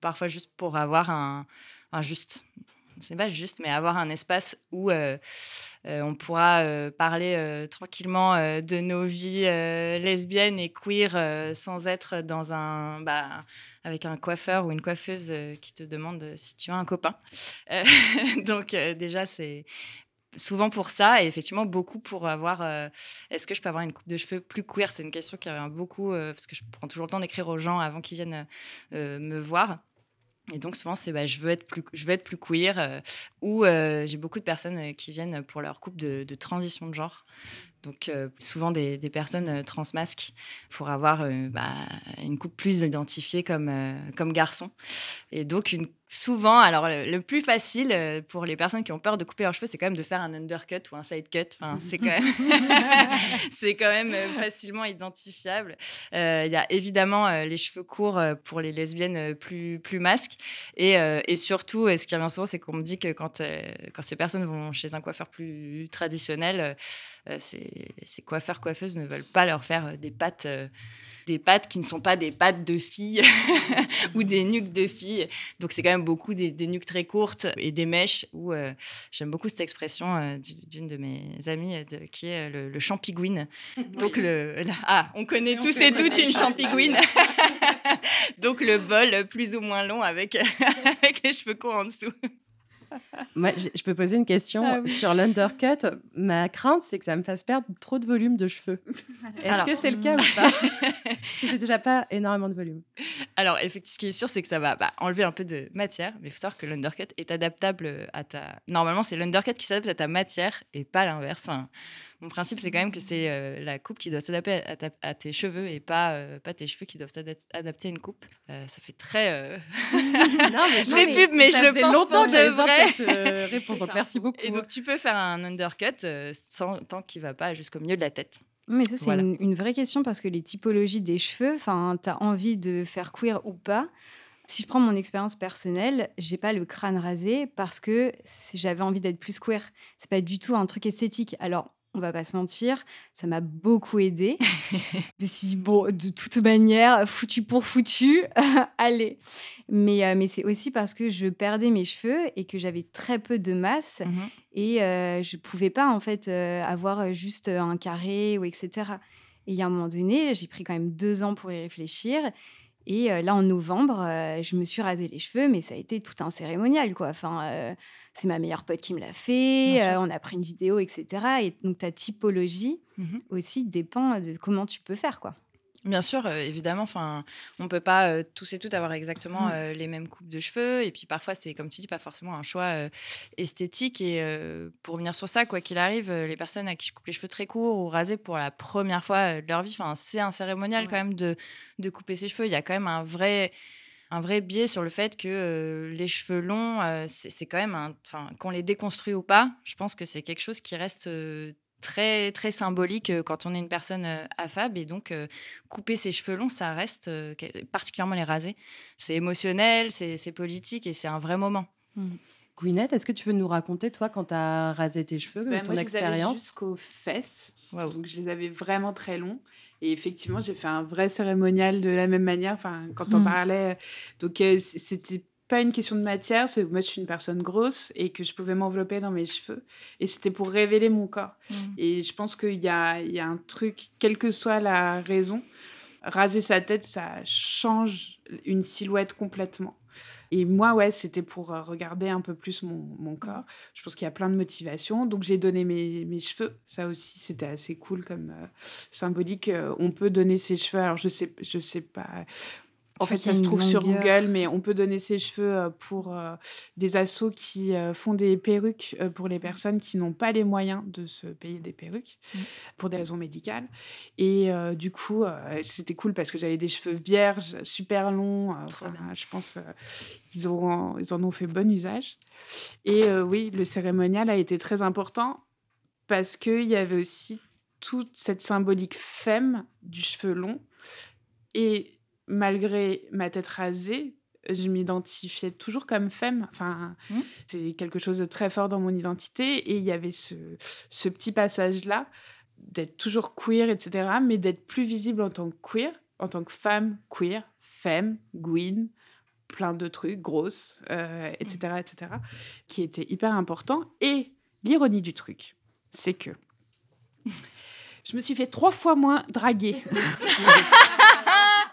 parfois juste pour avoir un juste c'est pas juste mais avoir un espace où euh, euh, on pourra euh, parler tranquillement de nos vies lesbiennes et queer sans être dans un bah, avec un coiffeur ou une coiffeuse qui te demande si tu as un copain. <laughs> Donc déjà c'est souvent pour ça et effectivement beaucoup pour avoir est-ce que je peux avoir une coupe de cheveux plus queer? C'est une question qui revient beaucoup parce que je prends toujours le temps d'écrire aux gens avant qu'ils viennent me voir et donc souvent c'est bah, je veux être plus je veux être plus queer euh, ou euh, j'ai beaucoup de personnes euh, qui viennent pour leur coupe de, transition de genre. Donc souvent des, personnes transmasques pour avoir bah, une coupe plus identifiée comme comme garçon. Et donc une souvent alors le, le plus facile euh, pour les personnes qui ont peur de couper leurs cheveux c'est quand même de faire un undercut ou un side cut enfin, c'est quand même <laughs> c'est quand même euh, facilement identifiable. Euh, il y a évidemment euh, les cheveux courts pour les lesbiennes plus plus masques. Et, euh, et surtout ce qui revient souvent c'est qu'on me dit que quand quand ces personnes vont chez un coiffeur plus traditionnel ces, ces coiffeurs coiffeuses ne veulent pas leur faire des pattes des pattes qui ne sont pas des pattes de filles <laughs> ou des nuques de filles. Donc c'est quand même beaucoup des, des nuques très courtes et des mèches où euh, j'aime beaucoup cette expression euh, du- d'une de mes amies euh, de- qui est le, le champigouine. <laughs> Donc le la- ah on connaît tous et toutes une champigouine. <laughs> <laughs> Donc le bol plus ou moins long avec avec les cheveux courts en dessous. Moi, je peux poser une question Ah oui. sur l'undercut. Ma crainte, c'est que ça me fasse perdre trop de volume de cheveux. <laughs> Est-ce Alors- que c'est le cas ou pas? <laughs> Parce que j'ai déjà pas énormément de volume. Alors, effectivement, ce qui est sûr, c'est que ça va bah, enlever un peu de matière, mais il faut savoir que l'undercut est adaptable à ta. Normalement, c'est l'undercut qui s'adapte à ta matière et pas l'inverse. Enfin, mon principe, c'est quand même que c'est euh, la coupe qui doit s'adapter à, à tes cheveux et pas, euh, pas tes cheveux qui doivent s'adapter à une coupe. Euh, ça fait très. euh, <laughs> <laughs> très mais pub, mais ça je le pense longtemps de vrai. cette, euh, <laughs> réponse, donc merci beaucoup. Et donc, tu peux faire un undercut euh, sans, tant qu'il va pas jusqu'au milieu de la tête. Mais ça, c'est Voilà. une, une vraie question parce que les typologies des cheveux, enfin, tu as envie de faire queer ou pas. Si je prends mon expérience personnelle, j'ai pas le crâne rasé parce que j'avais envie d'être plus queer. C'est pas du tout un truc esthétique. Alors, on va pas se mentir, ça m'a beaucoup aidé. <laughs> je me suis dit, bon, de toute manière, foutu pour foutu, <laughs> allez. Mais, euh, mais c'est aussi parce que je perdais mes cheveux et que j'avais très peu de masse et euh, je pouvais pas en fait euh, avoir juste un carré ou etc. Et il y a un moment donné, j'ai pris quand même deux ans pour y réfléchir. Et euh, là, en novembre, je me suis rasé les cheveux, mais ça a été tout un cérémonial, quoi. Enfin, c'est ma meilleure pote qui me l'a fait. Euh, on a pris une vidéo, etc. Et donc, ta typologie Mhm. aussi dépend de comment tu peux faire, quoi. Bien sûr, euh, évidemment, enfin, on peut pas euh, tous et toutes avoir exactement Mm. euh, les mêmes coupes de cheveux. Et puis parfois, c'est comme tu dis, pas forcément un choix esthétique. Et pour revenir sur ça, quoi qu'il arrive, les personnes à qui je coupe les cheveux très courts ou rasés pour la première fois de leur vie, enfin, c'est un cérémonial quand même de, de couper ses cheveux. Il y a quand même un vrai un vrai biais sur le fait que euh, les cheveux longs, euh, c'est quand même, un- enfin, qu'on les déconstruit ou pas, je pense que c'est quelque chose qui reste euh, très très symbolique quand on est une personne euh, affable et donc euh, couper ses cheveux longs, ça reste euh, particulièrement les raser. C'est émotionnel, c'est politique et c'est un vrai moment. Gwyneth, est-ce que tu veux nous raconter, toi, quand tu as rasé tes cheveux, Ben, ton moi, expérience? jusqu'aux fesses. Donc, je les avais vraiment très longs. Et effectivement, j'ai fait un vrai cérémonial de la même manière. Enfin, quand on Mm. parlait. Donc, euh, c'était pas une question de matière. c'est que moi, je suis une personne grosse et que je pouvais m'envelopper dans mes cheveux. Et c'était pour révéler mon corps. Mm. Et je pense qu'il y a, il y a un truc, quelle que soit la raison, raser sa tête, ça change une silhouette complètement. Et moi, ouais, c'était pour euh, regarder un peu plus mon, mon corps. Je pense qu'il y a plein de motivations. Donc, j'ai donné mes, mes cheveux. Ça aussi, c'était assez cool comme euh, symbolique. Euh, on peut donner ses cheveux. Alors, je sais, je sais pas. En fait, ça se trouve sur. Google, mais on peut donner ses cheveux euh, pour euh, des assos qui euh, font des perruques pour les personnes qui n'ont pas les moyens de se payer des perruques Mm. pour des raisons médicales. Et du coup, c'était cool parce que j'avais des cheveux vierges, super longs. enfin, je pense qu'ils ils en ont fait bon usage. Et oui, le cérémonial a été très important parce qu'il y avait aussi toute cette symbolique femme du cheveu long. Et malgré ma tête rasée, je m'identifiais toujours comme femme. Enfin, c'est quelque chose de très fort dans mon identité. Et il y avait ce, ce petit passage-là d'être toujours queer, etc., mais d'être plus visible en tant que queer, en tant que femme queer, femme, Gwyn, plein de trucs, grosse, euh, etc., etc., qui était hyper important. Et l'ironie du truc, c'est que <laughs> je me suis fait trois fois moins draguer <laughs>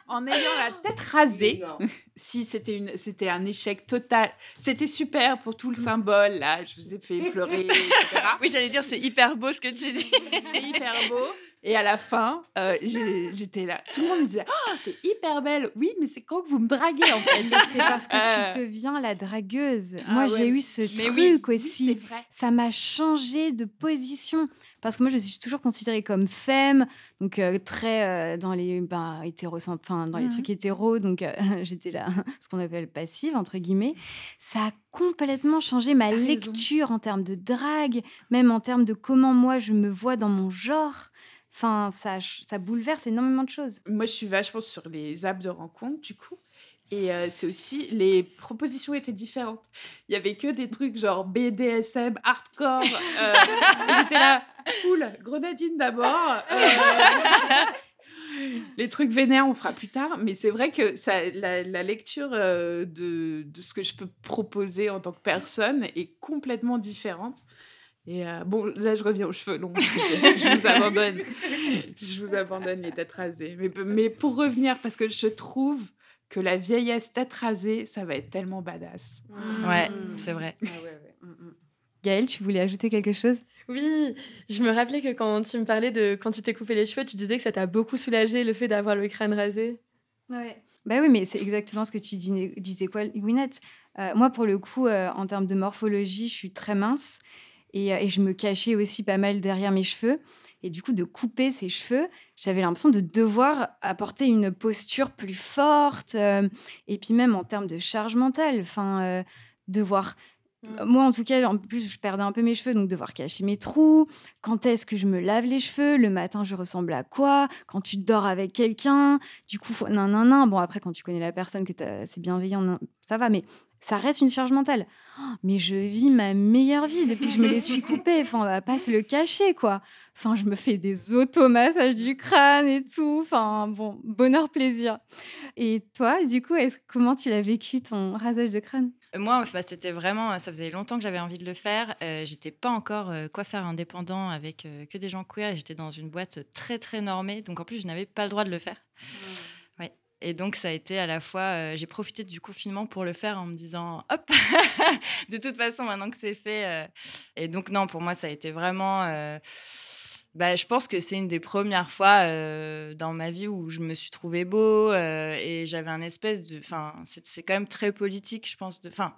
en ayant la tête rasée. <laughs> si c'était une, c'était un échec total. C'était super pour tout le <laughs> symbole là. Je vous ai fait pleurer, etc. oui, j'allais dire c'est hyper beau ce que tu dis. c'est hyper beau. Et à la fin, euh, j'étais là. Tout le monde me disait Oh, t'es hyper belle. Oui, mais c'est quand que vous me draguez en fait. <laughs> C'est parce que Euh, tu deviens la dragueuse. Ah moi, ouais, j'ai eu ce mais truc oui, aussi. ça m'a changé de position. Parce que moi, je suis toujours considérée comme femme, donc euh, très euh, dans les bah, hétéros, enfin, dans les Mhm. trucs hétéros. Donc, euh, <laughs> j'étais là, <laughs> ce qu'on appelle passive, entre guillemets. Ça a complètement changé ma lecture en termes de drague, même en termes de comment moi, je me vois dans mon genre. Enfin, ça, bouleverse énormément de choses. Moi, je suis vachement sur les apps de rencontre, du coup. Et euh, c'est aussi, les propositions étaient différentes. Il y avait que des trucs genre BDSM, hardcore. euh, <laughs> J'étais là, cool, grenadine d'abord. euh, <laughs> les trucs vénères, on fera plus tard. Mais c'est vrai que ça, la, la lecture euh, de, de ce que je peux proposer en tant que personne est complètement différente. Et euh, bon, là, je reviens aux cheveux longs. <laughs> je, je vous abandonne. Je vous abandonne les têtes rasées. Mais, mais pour revenir, parce que je trouve que la vieillesse tête rasée, ça va être tellement badass. Ouais, c'est vrai. Gaëlle, tu voulais ajouter quelque chose? Oui, je me rappelais que quand tu me parlais de quand tu t'es coupé les cheveux, tu disais que ça t'a beaucoup soulagé le fait d'avoir le crâne rasé. Ouais. Bah oui, mais c'est exactement ce que tu dis- disais quoi, Gwyneth. Euh, moi, pour le coup, euh, en termes de morphologie, je suis très mince et, euh, et je me cachais aussi pas mal derrière mes cheveux. Et du coup, de couper ses cheveux, j'avais l'impression de devoir apporter une posture plus forte. euh, et puis même en termes de charge mentale, enfin, euh, devoir... Moi, en tout cas, en plus, je perdais un peu mes cheveux, donc devoir cacher mes trous. Quand est-ce que je me lave les cheveux? Le matin, je ressemble à quoi? Quand tu dors avec quelqu'un? Du coup, faut... non, non, non. Bon, après, quand tu connais la personne, que c'est bienveillant, non, ça va, mais ça reste une charge mentale. Oh, mais je vis ma meilleure vie depuis que je me les suis <laughs> coupés. Enfin, on va pas se le cacher, quoi. Enfin, je me fais des automassages du crâne et tout. Enfin, bon, bonheur, plaisir. Et toi, du coup, est-ce comment tu l'as vécu ton rasage de crâne? Moi, bah, c'était vraiment, ça faisait longtemps que j'avais envie de le faire. Euh, j'étais pas encore euh, coiffeur indépendant avec euh, que des gens queer. J'étais dans une boîte très très normée, donc en plus je n'avais pas le droit de le faire. Ouais. Et donc ça a été à la fois, euh, j'ai profité du confinement pour le faire en me disant, hop, <laughs> de toute façon maintenant que c'est fait. euh, Et donc non, pour moi ça a été vraiment. euh, bah, je pense que c'est une des premières fois dans ma vie où je me suis trouvée beau et j'avais un espèce de. Enfin, c'est quand même très politique, je pense. Enfin,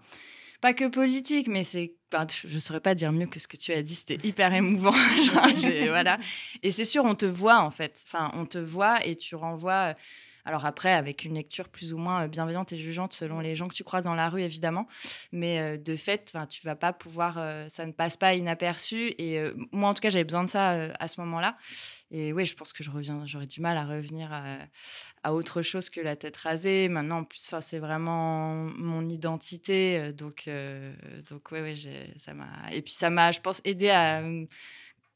pas que politique, mais c'est. Je ne saurais pas dire mieux que ce que tu as dit, c'était hyper émouvant. <laughs> Voilà. Et c'est sûr, on te voit en fait. Enfin, on te voit et tu renvoies. Alors après, avec une lecture plus ou moins euh, bienveillante et jugeante selon les gens que tu croises dans la rue, évidemment. Mais euh, de fait, tu vas pas pouvoir, euh, ça ne passe pas inaperçu. Et euh, moi, en tout cas, j'avais besoin de ça euh, à ce moment-là. Et oui, je pense que je reviens, j'aurais du mal à revenir à, autre chose que la tête rasée. Maintenant, en plus, c'est vraiment mon identité. euh, Donc, euh, donc ouais, ouais, ça m'a. Et puis ça m'a, je pense, aidé à euh,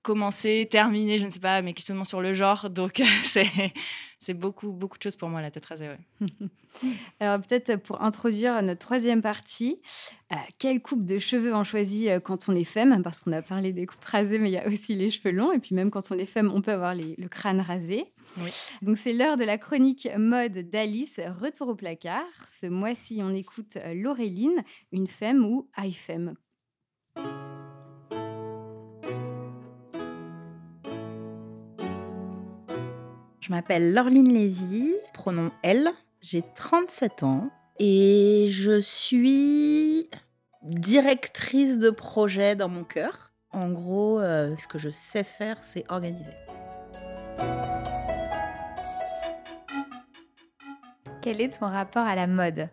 commencer, terminer, je ne sais pas, mes questionnements sur le genre. Donc, <laughs> c'est c'est beaucoup, beaucoup de choses pour moi, la tête rasée. Ouais. <laughs> Alors peut-être pour introduire notre troisième partie, euh, quelle coupe de cheveux on choisit euh, quand on est femme? Parce qu'on a parlé des coupes rasées, mais il y a aussi les cheveux longs. Et puis même quand on est femme, on peut avoir les- le crâne rasé. Oui. Donc c'est l'heure de la chronique mode d'Alice, retour au placard. Ce mois-ci, on écoute euh, Laureline, une femme ou iFemme. Je m'appelle Laureline Lévy, pronom elle. J'ai 37 ans et je suis directrice de projet dans mon cœur. En gros, euh, ce que je sais faire, c'est organiser. Quel est ton rapport à la mode?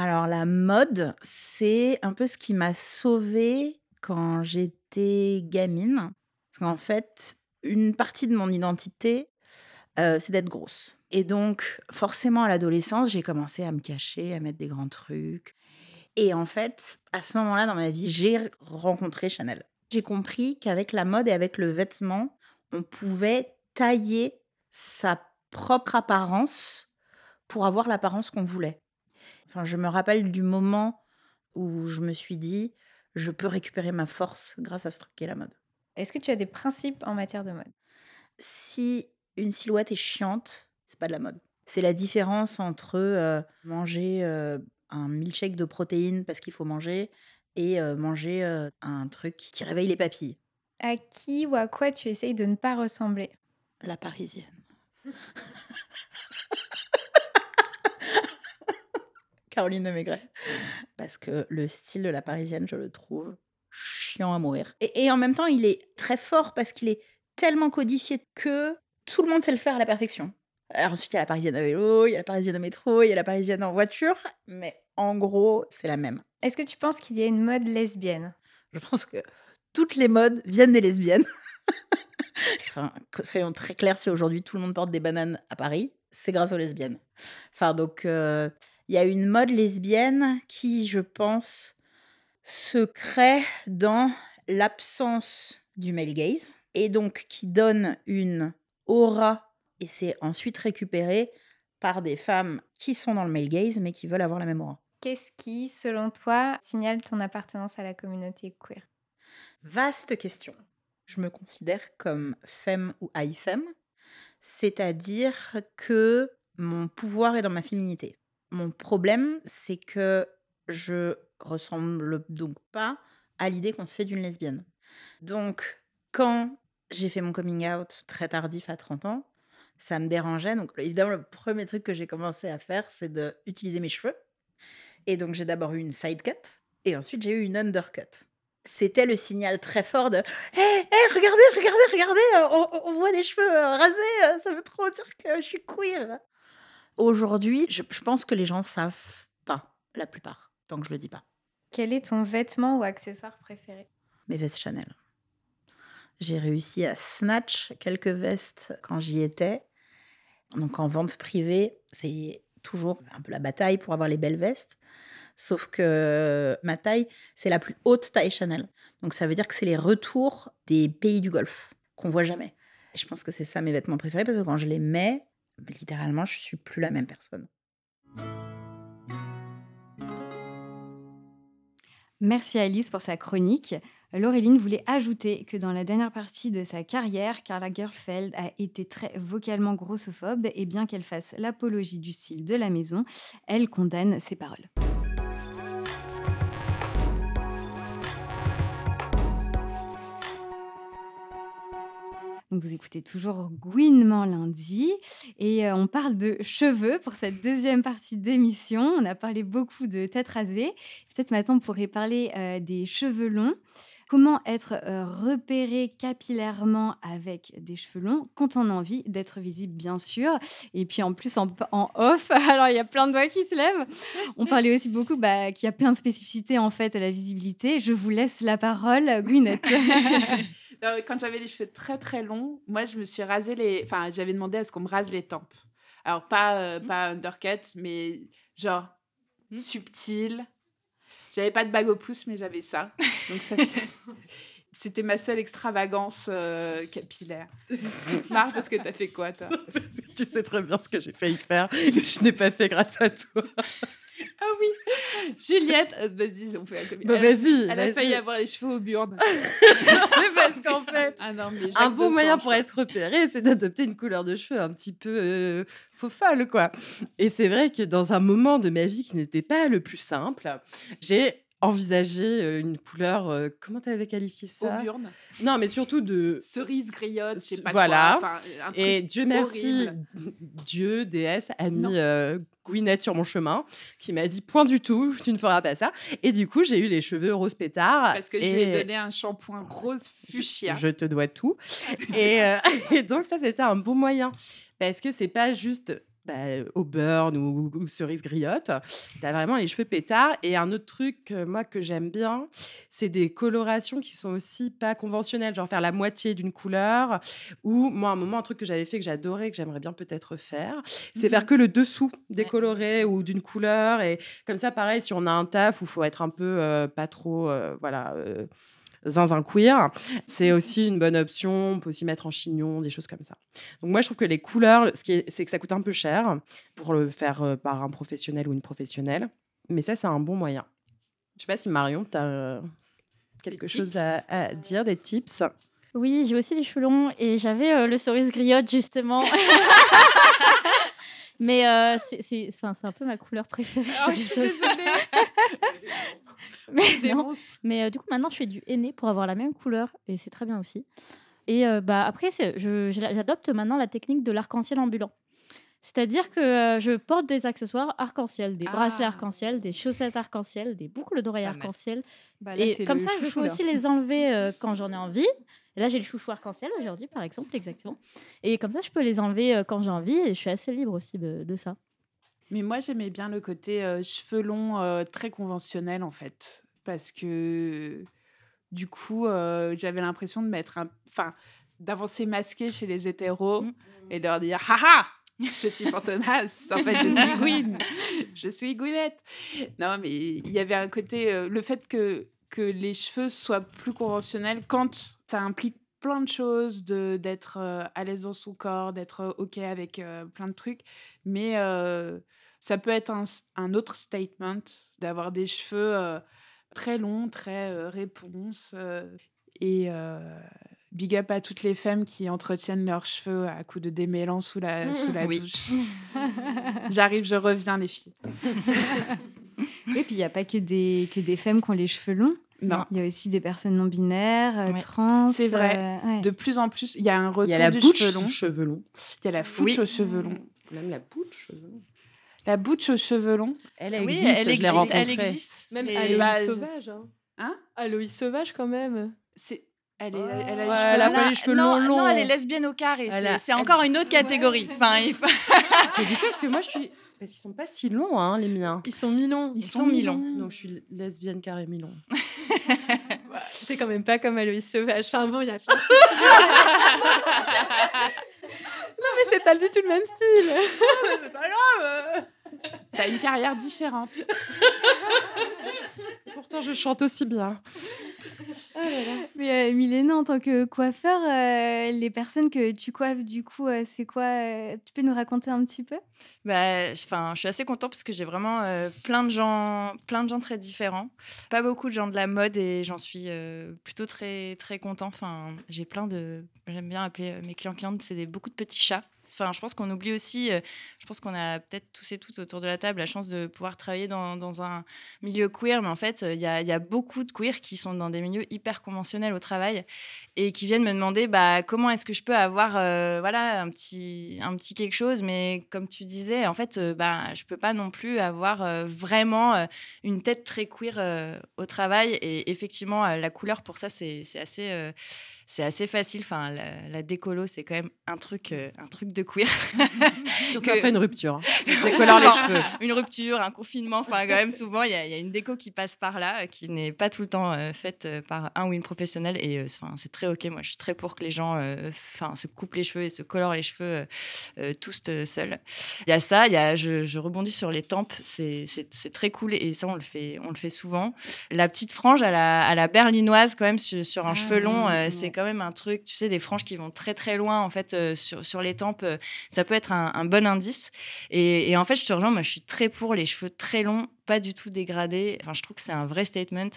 Alors la mode, c'est un peu ce qui m'a sauvée quand j'étais gamine. Parce qu'en fait, une partie de mon identité, euh, c'est d'être grosse. Et donc, forcément, à l'adolescence, j'ai commencé à me cacher, à mettre des grands trucs. Et en fait, à ce moment-là dans ma vie, j'ai rencontré Chanel. J'ai compris qu'avec la mode et avec le vêtement, on pouvait tailler sa propre apparence pour avoir l'apparence qu'on voulait. Enfin, je me rappelle du moment où je me suis dit, je peux récupérer ma force grâce à ce truc qu'est la mode. Est-ce que tu as des principes en matière de mode? Si une silhouette est chiante, c'est pas de la mode. C'est la différence entre euh, manger euh, un milkshake de protéines parce qu'il faut manger et euh, manger un truc qui réveille les papilles. À qui ou à quoi tu essayes de ne pas ressembler? La parisienne. <laughs> Caroline de Maigret. Parce que le style de la parisienne, je le trouve chiant à mourir. Et, et en même temps, il est très fort parce qu'il est tellement codifié que tout le monde sait le faire à la perfection. Alors ensuite, il y a la parisienne à vélo, il y a la parisienne au métro, il y a la parisienne en voiture, mais en gros, c'est la même. Est-ce que tu penses qu'il y a une mode lesbienne? Je pense que toutes les modes viennent des lesbiennes. <laughs> enfin, soyons très clairs, si aujourd'hui tout le monde porte des bananes à Paris, c'est grâce aux lesbiennes. Enfin, donc, euh, il y a une mode lesbienne qui, je pense, se crée dans l'absence du male gaze et donc qui donne une aura et c'est ensuite récupéré par des femmes qui sont dans le male gaze mais qui veulent avoir la même aura. Qu'est-ce qui, selon toi, signale ton appartenance à la communauté queer? Vaste question. Je me considère comme femme ou femme, c'est-à-dire que mon pouvoir est dans ma féminité. Mon problème, c'est que je ressemble donc pas à l'idée qu'on se fait d'une lesbienne. Donc, quand j'ai fait mon coming out très tardif à 30 ans, ça me dérangeait. Donc, évidemment, le premier truc que j'ai commencé à faire, c'est d'utiliser mes cheveux. Et donc, j'ai d'abord eu une side cut et ensuite, j'ai eu une undercut. C'était le signal très fort de Hé, hé, regardez, regardez, regardez, euh, on, on voit des cheveux euh, rasés, euh, ça veut trop dire que je suis queer. Aujourd'hui, je, je pense que les gens savent pas, la plupart, tant que je le dis pas. Quel est ton vêtement ou accessoire préféré? Mes vestes Chanel. J'ai réussi à snatch quelques vestes quand j'y étais. Donc en vente privée, c'est toujours un peu la bataille pour avoir les belles vestes. Sauf que ma taille, c'est la plus haute taille Chanel. Donc ça veut dire que c'est les retours des pays du Golfe qu'on voit jamais. Et je pense que c'est ça mes vêtements préférés parce que quand je les mets, littéralement, je suis plus la même personne. Merci Alice pour sa chronique. Laureline voulait ajouter que dans la dernière partie de sa carrière, Carla Gerfeld a été très vocalement grossophobe et bien qu'elle fasse l'apologie du style de la maison, elle condamne ses paroles. Vous écoutez toujours Gouinement lundi et euh, on parle de cheveux pour cette deuxième partie d'émission. On a parlé beaucoup de tête rasée. Peut-être maintenant on pourrait parler euh, des cheveux longs. Comment être euh, repéré capillairement avec des cheveux longs quand on a envie d'être visible, bien sûr. Et puis en plus, en, off, <laughs> alors il y a plein de doigts qui se lèvent. On parlait aussi beaucoup bah, qu'il y a plein de spécificités en fait à la visibilité. Je vous laisse la parole, Gwyneth. <laughs> Non, Quand j'avais les cheveux très très longs, moi je me suis rasé les. Enfin, j'avais demandé à ce qu'on me rase les tempes. Alors, pas, euh, pas undercut, mais genre subtil. J'avais pas de bague au pouce, mais j'avais ça. Donc, ça, <laughs> c'était ma seule extravagance euh, capillaire. <laughs> Tu te marres parce que t'as fait quoi, toi? Tu sais très bien ce que j'ai failli faire. Je n'ai pas fait grâce à toi. Ah oui <laughs> Juliette, euh, vas-y, on fait la comédie. Bah, Elle vas-y, Elle a failli avoir les cheveux au burn. <laughs> <laughs> mais parce qu'en fait, Ah non, mais un bon moyen pour être repéré, c'est d'adopter une couleur de cheveux un petit peu euh, faux folle, quoi. Et c'est vrai que dans un moment de ma vie qui n'était pas le plus simple, j'ai envisagé euh, une couleur. euh, comment tu avais qualifié ça? Auburn. Non, mais surtout de Cerise griotte, je sais pas voilà. quoi. Enfin, un truc et Dieu merci, horrible. Dieu, déesse, a mis euh, Gwyneth sur mon chemin, qui m'a dit point du tout, <laughs> tu ne feras pas ça. Et du coup, j'ai eu les cheveux rose pétard. Parce que je lui ai donné un shampoing rose fuchsia. Je te dois tout. et, euh, <laughs> et donc, ça, c'était un bon moyen. Parce que c'est pas juste bah, au burn ou, ou cerise griotte. Tu as vraiment les cheveux pétards. Et un autre truc, euh, moi, que j'aime bien, c'est des colorations qui sont aussi pas conventionnelles. Genre faire la moitié d'une couleur. Ou moi, à un moment, un truc que j'avais fait, que j'adorais, que j'aimerais bien peut-être faire, c'est faire que le dessous décoloré ou d'une couleur. Et comme ça, pareil, si on a un taf où il faut être un peu euh, pas trop, euh, voilà. Euh, zinzin queer, c'est aussi une bonne option. On peut aussi mettre en chignon, des choses comme ça. Donc moi, je trouve que les couleurs, ce qui est, c'est que ça coûte un peu cher pour le faire euh, par un professionnel ou une professionnelle. Mais ça, c'est un bon moyen. Je sais pas si Marion, tu as quelque chose à, à dire, des tips? Oui, j'ai aussi les cheveux longs et j'avais euh, le cerise griotte justement. <laughs> Mais euh, c'est c'est- enfin, c'est un peu ma couleur préférée. Oh, je suis désolée. <laughs> mais non. Mais euh, du coup, maintenant, je fais du henné pour avoir la même couleur et c'est très bien aussi. Et euh, bah, après, j'adopte maintenant la technique de l'arc-en-ciel ambulant. C'est-à-dire que je porte des accessoires arc-en-ciel, des bracelets Ah. arc-en-ciel, des chaussettes arc-en-ciel, des boucles d'oreilles arc-en-ciel. Bah, et comme ça, je peux aussi les enlever quand j'en ai envie. Et là, j'ai le chouchou arc-en-ciel aujourd'hui, par exemple, exactement. Et comme ça, je peux les enlever euh, quand j'ai envie et je suis assez libre aussi de, de ça. Mais moi, j'aimais bien le côté euh, cheveux longs euh, très conventionnel, en fait. Parce que, du coup, euh, j'avais l'impression de mettre un... Enfin, d'avancer masqué chez les hétéros et de leur dire « Haha je suis Fantomas, en fait, je suis <laughs> Gwyn, je suis Gwyneth. Non, mais il y avait un côté, euh, le fait que, que les cheveux soient plus conventionnels quand ça implique plein de choses, de d'être euh, à l'aise dans son corps, d'être euh, OK avec euh, plein de trucs, mais euh, ça peut être un, un autre statement d'avoir des cheveux euh, très longs, très réponses. et big up à toutes les femmes qui entretiennent leurs cheveux à coups de démêlant sous la, sous la Oui. douche. <laughs> J'arrive, je reviens, les filles. <laughs> Et puis, il n'y a pas que des, que des femmes qui ont les cheveux longs. Non. Il y a aussi des personnes non binaires, euh, trans. C'est vrai. euh, ouais. De plus en plus, il y a un retour Il y a la du bouche cheveu long. aux cheveux longs. Il y a la fouche Oui. aux cheveux longs. Même la bouche aux cheveux longs. La bouche aux cheveux longs. Elle Oui, existe, elle je existe, rencontrée. elle existe. Même Et Aloïs bah, sauvage. Hein. Hein? Aloïs sauvage, quand même. C'est... Elle, est, elle a les Ouais, cheveux elle a longs. pas les cheveux non, longs, longs. non, elle est lesbienne au carré. C'est- a- C'est elle- encore une autre catégorie. Enfin, il faut- Mais du coup, est-ce que moi, je suis... Parce qu'ils sont pas si longs, hein, les miens. Ils sont mi-longs. Ils sont mi-longs. Donc, je suis lesbienne carré mi-long. C'est <laughs> quand même pas comme Aloïs sauvage. Enfin bon, il y a plein <laughs> Non, mais c'est pas du tout le même style. c'est pas grave T'as une carrière différente. Pourtant, je chante aussi bien. Mais euh, Milena, en tant que coiffeur, euh, les personnes que tu coiffes, du coup, euh, c'est quoi Tu peux nous raconter un petit peu? Bah, je suis assez contente parce que j'ai vraiment plein de gens, plein de gens très différents. Pas beaucoup de gens de la mode et j'en suis plutôt très très content. Enfin, j'ai plein de, j'aime bien appeler mes clients clientes, c'est beaucoup de petits chats. Enfin, je pense qu'on oublie aussi, euh, je pense qu'on a peut-être tous et toutes autour de la table la chance de pouvoir travailler dans, un milieu queer, mais en fait, il y a, beaucoup de queers qui sont dans des milieux hyper conventionnels au travail et qui viennent me demander bah, comment est-ce que je peux avoir euh, voilà, un, petit, un petit quelque chose, mais comme tu disais, en fait, euh, bah, je peux pas non plus avoir euh, vraiment une tête très queer au travail et effectivement, la couleur pour ça, c'est assez c'est assez facile. Enfin, la, décolo, c'est quand même un truc, euh, un truc de queer. <laughs> Surtout après une rupture. Hein. <laughs> Décolore les cheveux. Une rupture, un confinement. Enfin, quand même, souvent, il y, a une déco qui passe par là, qui n'est pas tout le temps euh, faite euh, par un ou une professionnelle. Et enfin, c'est très OK. Moi, je suis très pour que les gens enfin, se coupent les cheveux et se colorent les cheveux tous seuls. Il y a ça. Y a, je, rebondis sur les tempes. C'est très cool. Et ça, on le fait, on le fait souvent. La petite frange à la, à la berlinoise, quand même, sur, un ah, cheveu long, c'est quand même un truc, tu sais, des franges qui vont très très loin en fait euh, sur, sur les tempes. Euh, ça peut être un, bon indice. Et, en fait, je te rejoins, moi je suis très pour les cheveux très longs, pas du tout dégradés. Enfin, je trouve que c'est un vrai statement.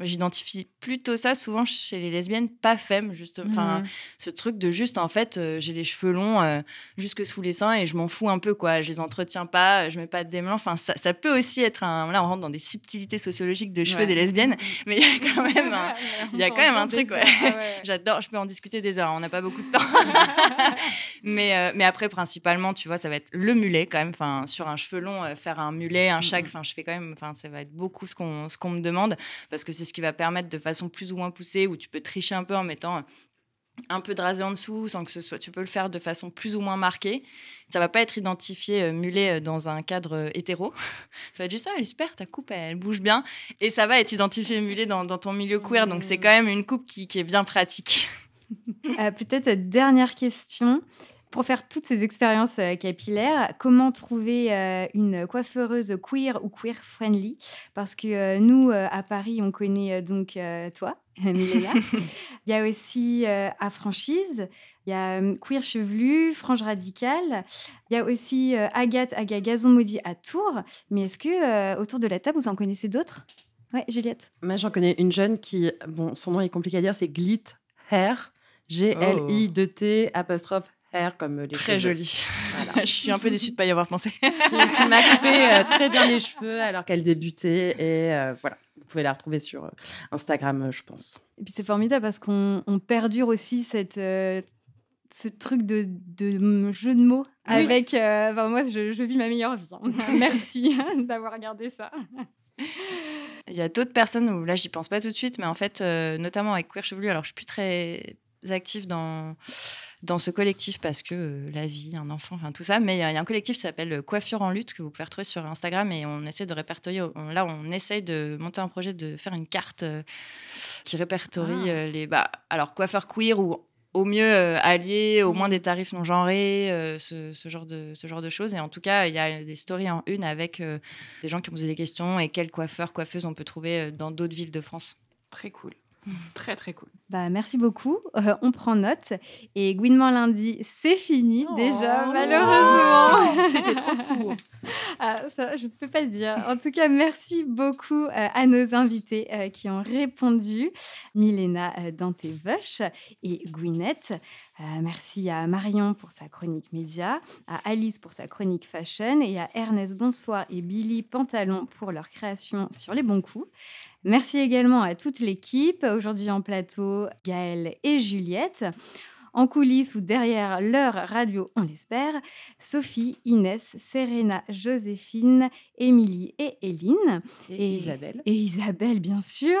J'identifie plutôt ça souvent chez les lesbiennes, pas femmes, justement. Enfin, Mhm. ce truc de juste, en fait, euh, j'ai les cheveux longs euh, jusque sous les seins et je m'en fous un peu, quoi. Je les entretiens pas, je mets pas de démêlant. Enfin, ça, ça peut aussi être un. Là, on rentre dans des subtilités sociologiques de cheveux Ouais. des lesbiennes, <laughs> mais il y a quand même un, il y a quand même un truc, ouais. ouais. <laughs> J'adore, je peux en discuter des heures, on n'a pas beaucoup de temps. <laughs> mais, euh, mais après, principalement, tu vois, ça va être le mulet quand même. Enfin, sur un cheveu long, euh, faire un mulet, un shag, enfin, je fais quand même. Enfin, ça va être beaucoup ce qu'on me demande parce que c'est ce qui va permettre de façon plus ou moins poussée où tu peux tricher un peu en mettant un peu de rasé en dessous sans que ce soit tu peux le faire de façon plus ou moins marquée ça va pas être identifié euh, mulet dans un cadre euh, hétéro <laughs> ça va être juste ça elle est super ta coupe elle bouge bien et ça va être identifié mulet dans, dans ton milieu queer donc c'est quand même une coupe qui, qui est bien pratique Euh, Peut-être dernière question. Pour faire toutes ces expériences euh, capillaires, comment trouver euh, une coiffeureuse queer ou queer friendly Parce que euh, nous, à Paris, on connaît donc toi, <laughs> Milena. <laughs> Il y a aussi euh, à Franchise, il y a euh, Queer Chevelu, Frange Radicale. Il y a aussi euh, Agathe Aga Gazon Maudit à Tours. Mais est-ce que euh, autour de la table, vous en connaissez d'autres? Ouais, Juliette. Moi, j'en connais une jeune qui, bon, son nom est compliqué à dire, c'est Glit Hair. G-L-I-T apostrophe comme les Très cheveux. joli. Voilà. <laughs> je suis un peu déçue de pas y avoir pensé qui, qui m'a coupé euh, très bien les cheveux alors qu'elle débutait. Et euh, voilà, vous pouvez la retrouver sur euh, Instagram, euh, je pense. Et puis c'est formidable parce qu'on on perdure aussi cette, euh, ce truc de, de jeu de mots Oui. avec. euh, enfin, moi, je, je vis ma meilleure vie. hein. <laughs> Merci <laughs> d'avoir regardé ça. Il y a d'autres personnes où là, j'y pense pas tout de suite, mais en fait, euh, notamment avec Queer Chevelu, alors je suis plus très active dans, dans ce collectif parce que euh, la vie, un enfant, enfin tout ça, mais il y, a il y a un collectif qui s'appelle euh, Coiffure en lutte que vous pouvez retrouver sur Instagram et on essaie de répertorier, on- là on essaye de monter un projet de faire une carte euh, qui répertorie Ah. euh, les, bah, alors coiffeurs queer ou au mieux euh, alliés, au moins des tarifs non genrés, euh, ce, ce genre de, ce genre de choses. Et en tout cas, il y a des stories en une avec euh, des gens qui ont posé des questions et quels coiffeurs, coiffeuses on peut trouver euh, dans d'autres villes de France. Très cool. Très, très cool. Bah, merci beaucoup. Euh, on prend note. Et Gouinement lundi, c'est fini déjà, malheureusement. <laughs> C'était trop court. <laughs> Ah, ça, je ne peux pas dire. En tout cas, merci beaucoup euh, à nos invités euh, qui ont répondu. Milena Dante-Vosch et Gwyneth. Euh, merci à Marion pour sa chronique média, à Alice pour sa chronique fashion et à Ernest Bonsoir et Billy Pantalon pour leur création sur les bons coups. Merci également à toute l'équipe, aujourd'hui en plateau, Gaëlle et Juliette. En coulisses ou derrière leur radio, on l'espère, Sophie, Inès, Serena, Joséphine, Émilie et Eline. Et Isabelle. Et Isabelle, bien sûr.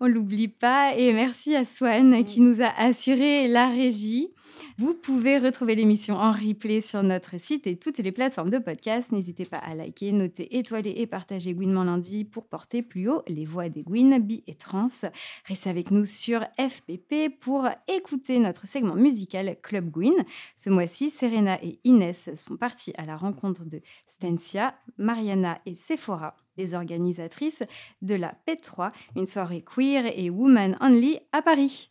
On l'oublie pas. Et merci à Swan qui nous a assuré la régie. Vous pouvez retrouver l'émission en replay sur notre site et toutes les plateformes de podcast. N'hésitez pas à liker, noter, étoiler et partager Gouinement lundi pour porter plus haut les voix des Gwyn, bi et trans. Restez avec nous sur FPP pour écouter notre segment musical Club Gwyn. Ce mois-ci, Serena et Inès sont parties à la rencontre de Stencia, Mariana et Sephora, les organisatrices de la P3, une soirée queer et woman only à Paris.